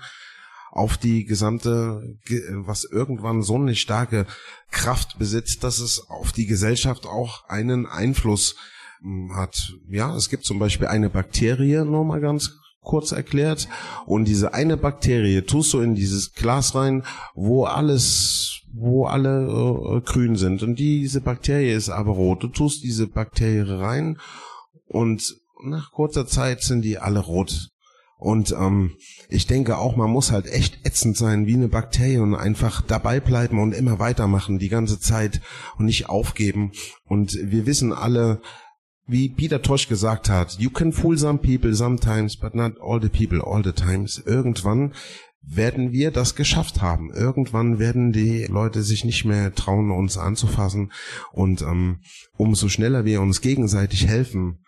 S7: auf die gesamte, was irgendwann so eine starke Kraft besitzt, dass es auf die Gesellschaft auch einen Einfluss hm, hat. Ja, es gibt zum Beispiel eine Bakterie, nur mal ganz kurz erklärt, und diese eine Bakterie tust du in dieses Glas rein, wo alles wo alle äh, grün sind und diese Bakterie ist aber rot. Du tust diese Bakterie rein und nach kurzer Zeit sind die alle rot. Und ähm, ich denke auch, man muss halt echt ätzend sein wie eine Bakterie und einfach dabei bleiben und immer weitermachen die ganze Zeit und nicht aufgeben. Und wir wissen alle, wie Peter Tosh gesagt hat, you can fool some people sometimes, but not all the people all the times. Irgendwann werden wir das geschafft haben. Irgendwann werden die Leute sich nicht mehr trauen, uns anzufassen. Und ähm, umso schneller wir uns gegenseitig helfen,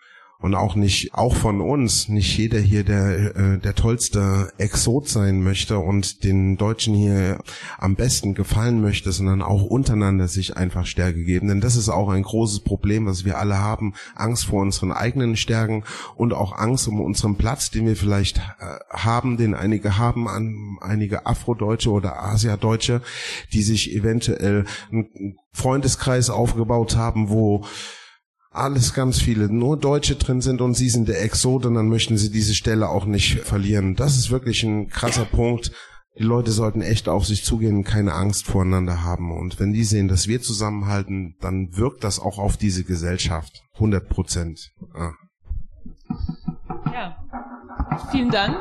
S7: und auch nicht, auch von uns, nicht jeder hier der, äh, der tollste Exot sein möchte und den Deutschen hier am besten gefallen möchte, sondern auch untereinander sich einfach Stärke geben. Denn das ist auch ein großes Problem, was wir alle haben. Angst vor unseren eigenen Stärken und auch Angst um unseren Platz, den wir vielleicht äh, haben, den einige haben, an einige Afrodeutsche oder Asiadeutsche, die sich eventuell einen Freundeskreis aufgebaut haben, wo alles ganz viele, nur Deutsche drin sind und sie sind der Exot und dann möchten sie diese Stelle auch nicht verlieren. Das ist wirklich ein krasser Punkt. Die Leute sollten echt auf sich zugehen und keine Angst voreinander haben. Und wenn die sehen, dass wir zusammenhalten, dann wirkt das auch auf diese Gesellschaft. 100 Prozent.
S3: Ja. ja. Vielen Dank.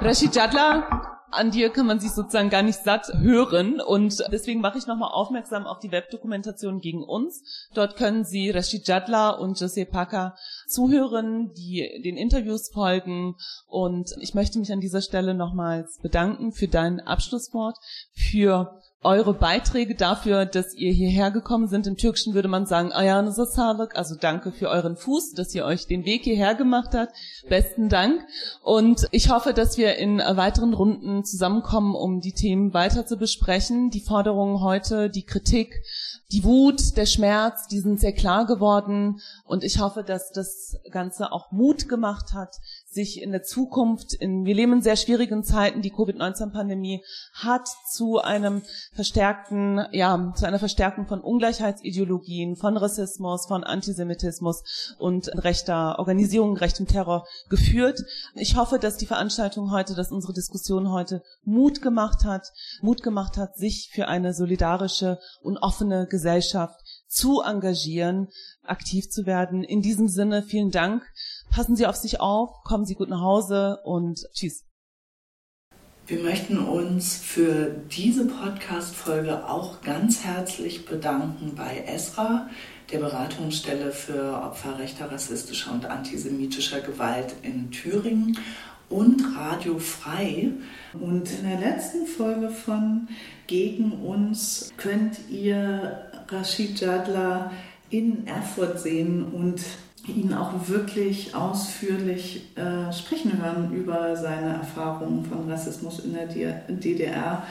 S3: Rashid Jadla, an dir kann man sich sozusagen gar nicht satt hören und deswegen mache ich nochmal aufmerksam auf die Webdokumentation gegen uns. Dort können Sie Rashid Jadla und Jose Packer zuhören, die den Interviews folgen und ich möchte mich an dieser Stelle nochmals bedanken für dein Abschlusswort, für eure Beiträge dafür, dass ihr hierher gekommen sind. Im Türkischen würde man sagen, also danke für euren Fuß, dass ihr euch den Weg hierher gemacht habt. Besten Dank. Und ich hoffe, dass wir in weiteren Runden zusammenkommen, um die Themen weiter zu besprechen. Die Forderungen heute, die Kritik, die Wut, der Schmerz, die sind sehr klar geworden. Und ich hoffe, dass das Ganze auch Mut gemacht hat, sich in der Zukunft, in, wir leben in sehr schwierigen Zeiten, die Covid-19-Pandemie hat zu einem verstärkten, ja, zu einer Verstärkung von Ungleichheitsideologien, von Rassismus, von Antisemitismus und rechter Organisierung, rechtem Terror geführt. Ich hoffe, dass die Veranstaltung heute, dass unsere Diskussion heute Mut gemacht hat, Mut gemacht hat, sich für eine solidarische und offene Gesellschaft zu engagieren, aktiv zu werden. In diesem Sinne, vielen Dank. Passen Sie auf sich auf, kommen Sie gut nach Hause und tschüss.
S2: Wir möchten uns für diese Podcast-Folge auch ganz herzlich bedanken bei ESRA, der Beratungsstelle für Opfer rechter, rassistischer und antisemitischer Gewalt in Thüringen und Radio Frei. Und in der letzten Folge von Gegen uns könnt ihr Rashid Jadla in Erfurt sehen und ihn auch wirklich ausführlich äh, sprechen hören über seine Erfahrungen von Rassismus in der DDR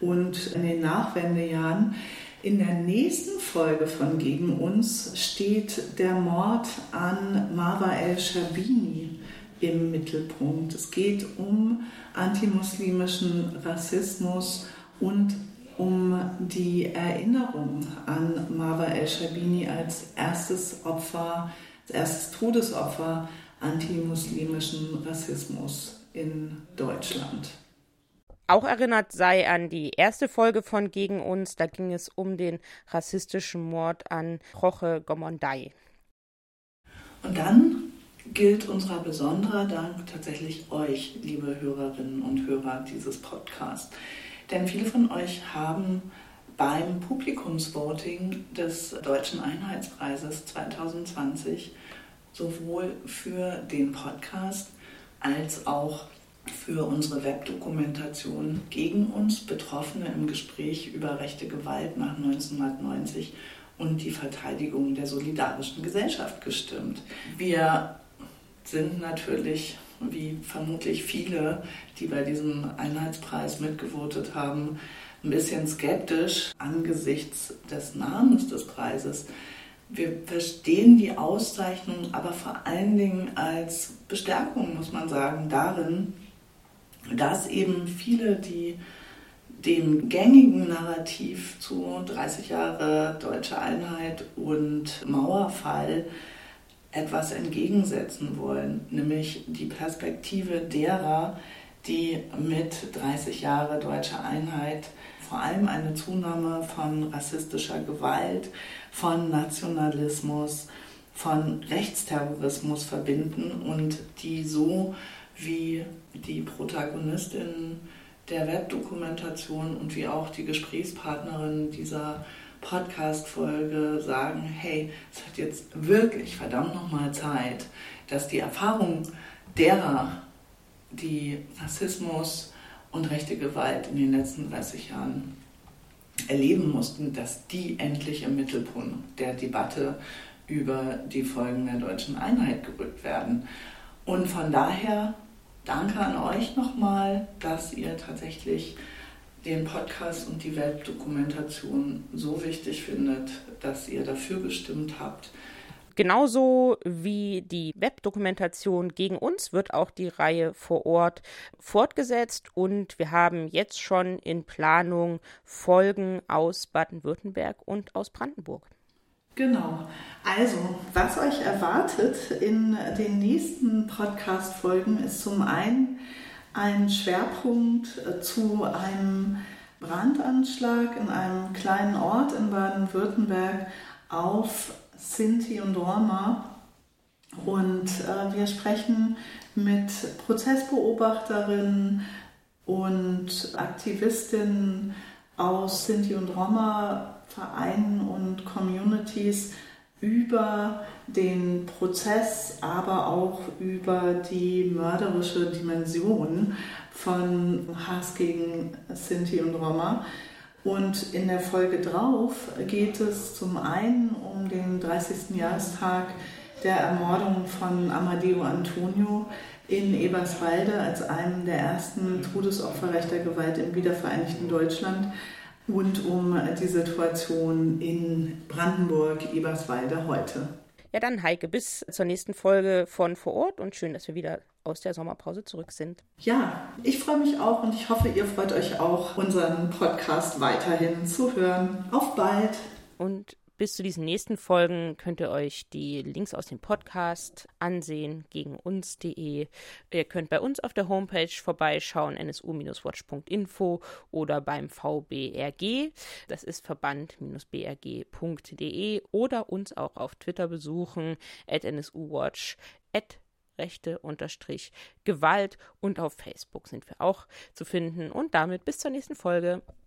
S2: und in den Nachwendejahren. In der nächsten Folge von Gegen uns steht der Mord an Marwa el-Shabini im Mittelpunkt. Es geht um antimuslimischen Rassismus und um die Erinnerung an Marwa el-Shabini als erstes Opfer, als erstes Todesopfer antimuslimischen Rassismus in Deutschland.
S1: Auch erinnert sei an die erste Folge von Gegen uns, da ging es um den rassistischen Mord an Roche Gomondai.
S2: Und dann gilt unser besonderer Dank tatsächlich euch, liebe Hörerinnen und Hörer dieses Podcasts. Denn viele von euch haben beim Publikumsvoting des Deutschen Einheitspreises 2020 sowohl für den Podcast als auch für unsere Webdokumentation gegen uns Betroffene im Gespräch über rechte Gewalt nach 1990 und die Verteidigung der solidarischen Gesellschaft gestimmt. Wir sind natürlich wie vermutlich viele, die bei diesem Einheitspreis mitgevotet haben, ein bisschen skeptisch angesichts des Namens des Preises. Wir verstehen die Auszeichnung aber vor allen Dingen als Bestärkung, muss man sagen, darin, dass eben viele, die dem gängigen Narrativ zu 30 Jahre deutsche Einheit und Mauerfall etwas entgegensetzen wollen, nämlich die Perspektive derer, die mit 30 Jahre deutscher Einheit vor allem eine Zunahme von rassistischer Gewalt, von Nationalismus, von Rechtsterrorismus verbinden und die so wie die Protagonistin der Webdokumentation und wie auch die Gesprächspartnerin dieser Podcast-Folge sagen, hey, es hat jetzt wirklich verdammt nochmal Zeit, dass die Erfahrung derer, die Rassismus und rechte Gewalt in den letzten 30 Jahren erleben mussten, dass die endlich im Mittelpunkt der Debatte über die Folgen der deutschen Einheit gerückt werden. Und von daher danke an euch nochmal, dass ihr tatsächlich den Podcast und die Webdokumentation so wichtig findet, dass ihr dafür gestimmt habt.
S1: Genauso wie die Webdokumentation gegen uns wird auch die Reihe vor Ort fortgesetzt und wir haben jetzt schon in Planung Folgen aus Baden-Württemberg und aus Brandenburg.
S2: Genau. Also, was euch erwartet in den nächsten Podcast-Folgen ist zum einen ein Schwerpunkt äh, zu einem Brandanschlag in einem kleinen Ort in Baden-Württemberg auf Sinti und Roma. Und äh, wir sprechen mit Prozessbeobachterinnen und Aktivistinnen aus Sinti und Roma Vereinen und Communities über den Prozess, aber auch über die mörderische Dimension von Hass gegen Sinti und Roma. Und in der Folge drauf geht es zum einen um den 30. Jahrestag der Ermordung von Amadeo Antonio in Eberswalde als einem der ersten Todesopfer rechter Gewalt im wiedervereinigten Deutschland und um die Situation in Brandenburg, Eberswalde heute.
S1: Ja, dann Heike, bis zur nächsten Folge von Vor Ort und schön, dass wir wieder aus der Sommerpause zurück sind.
S2: Ja, ich freue mich auch und ich hoffe, ihr freut euch auch, unseren Podcast weiterhin zu hören. Auf bald!
S1: Und bis zu diesen nächsten Folgen könnt ihr euch die Links aus dem Podcast ansehen, gegen uns.de. Ihr könnt bei uns auf der Homepage vorbeischauen, nsu-watch.info oder beim VBRG. Das ist verband-brg.de oder uns auch auf Twitter besuchen, at nsuwatch, at Rechte unterstrich Gewalt und auf Facebook sind wir auch zu finden. Und damit bis zur nächsten Folge.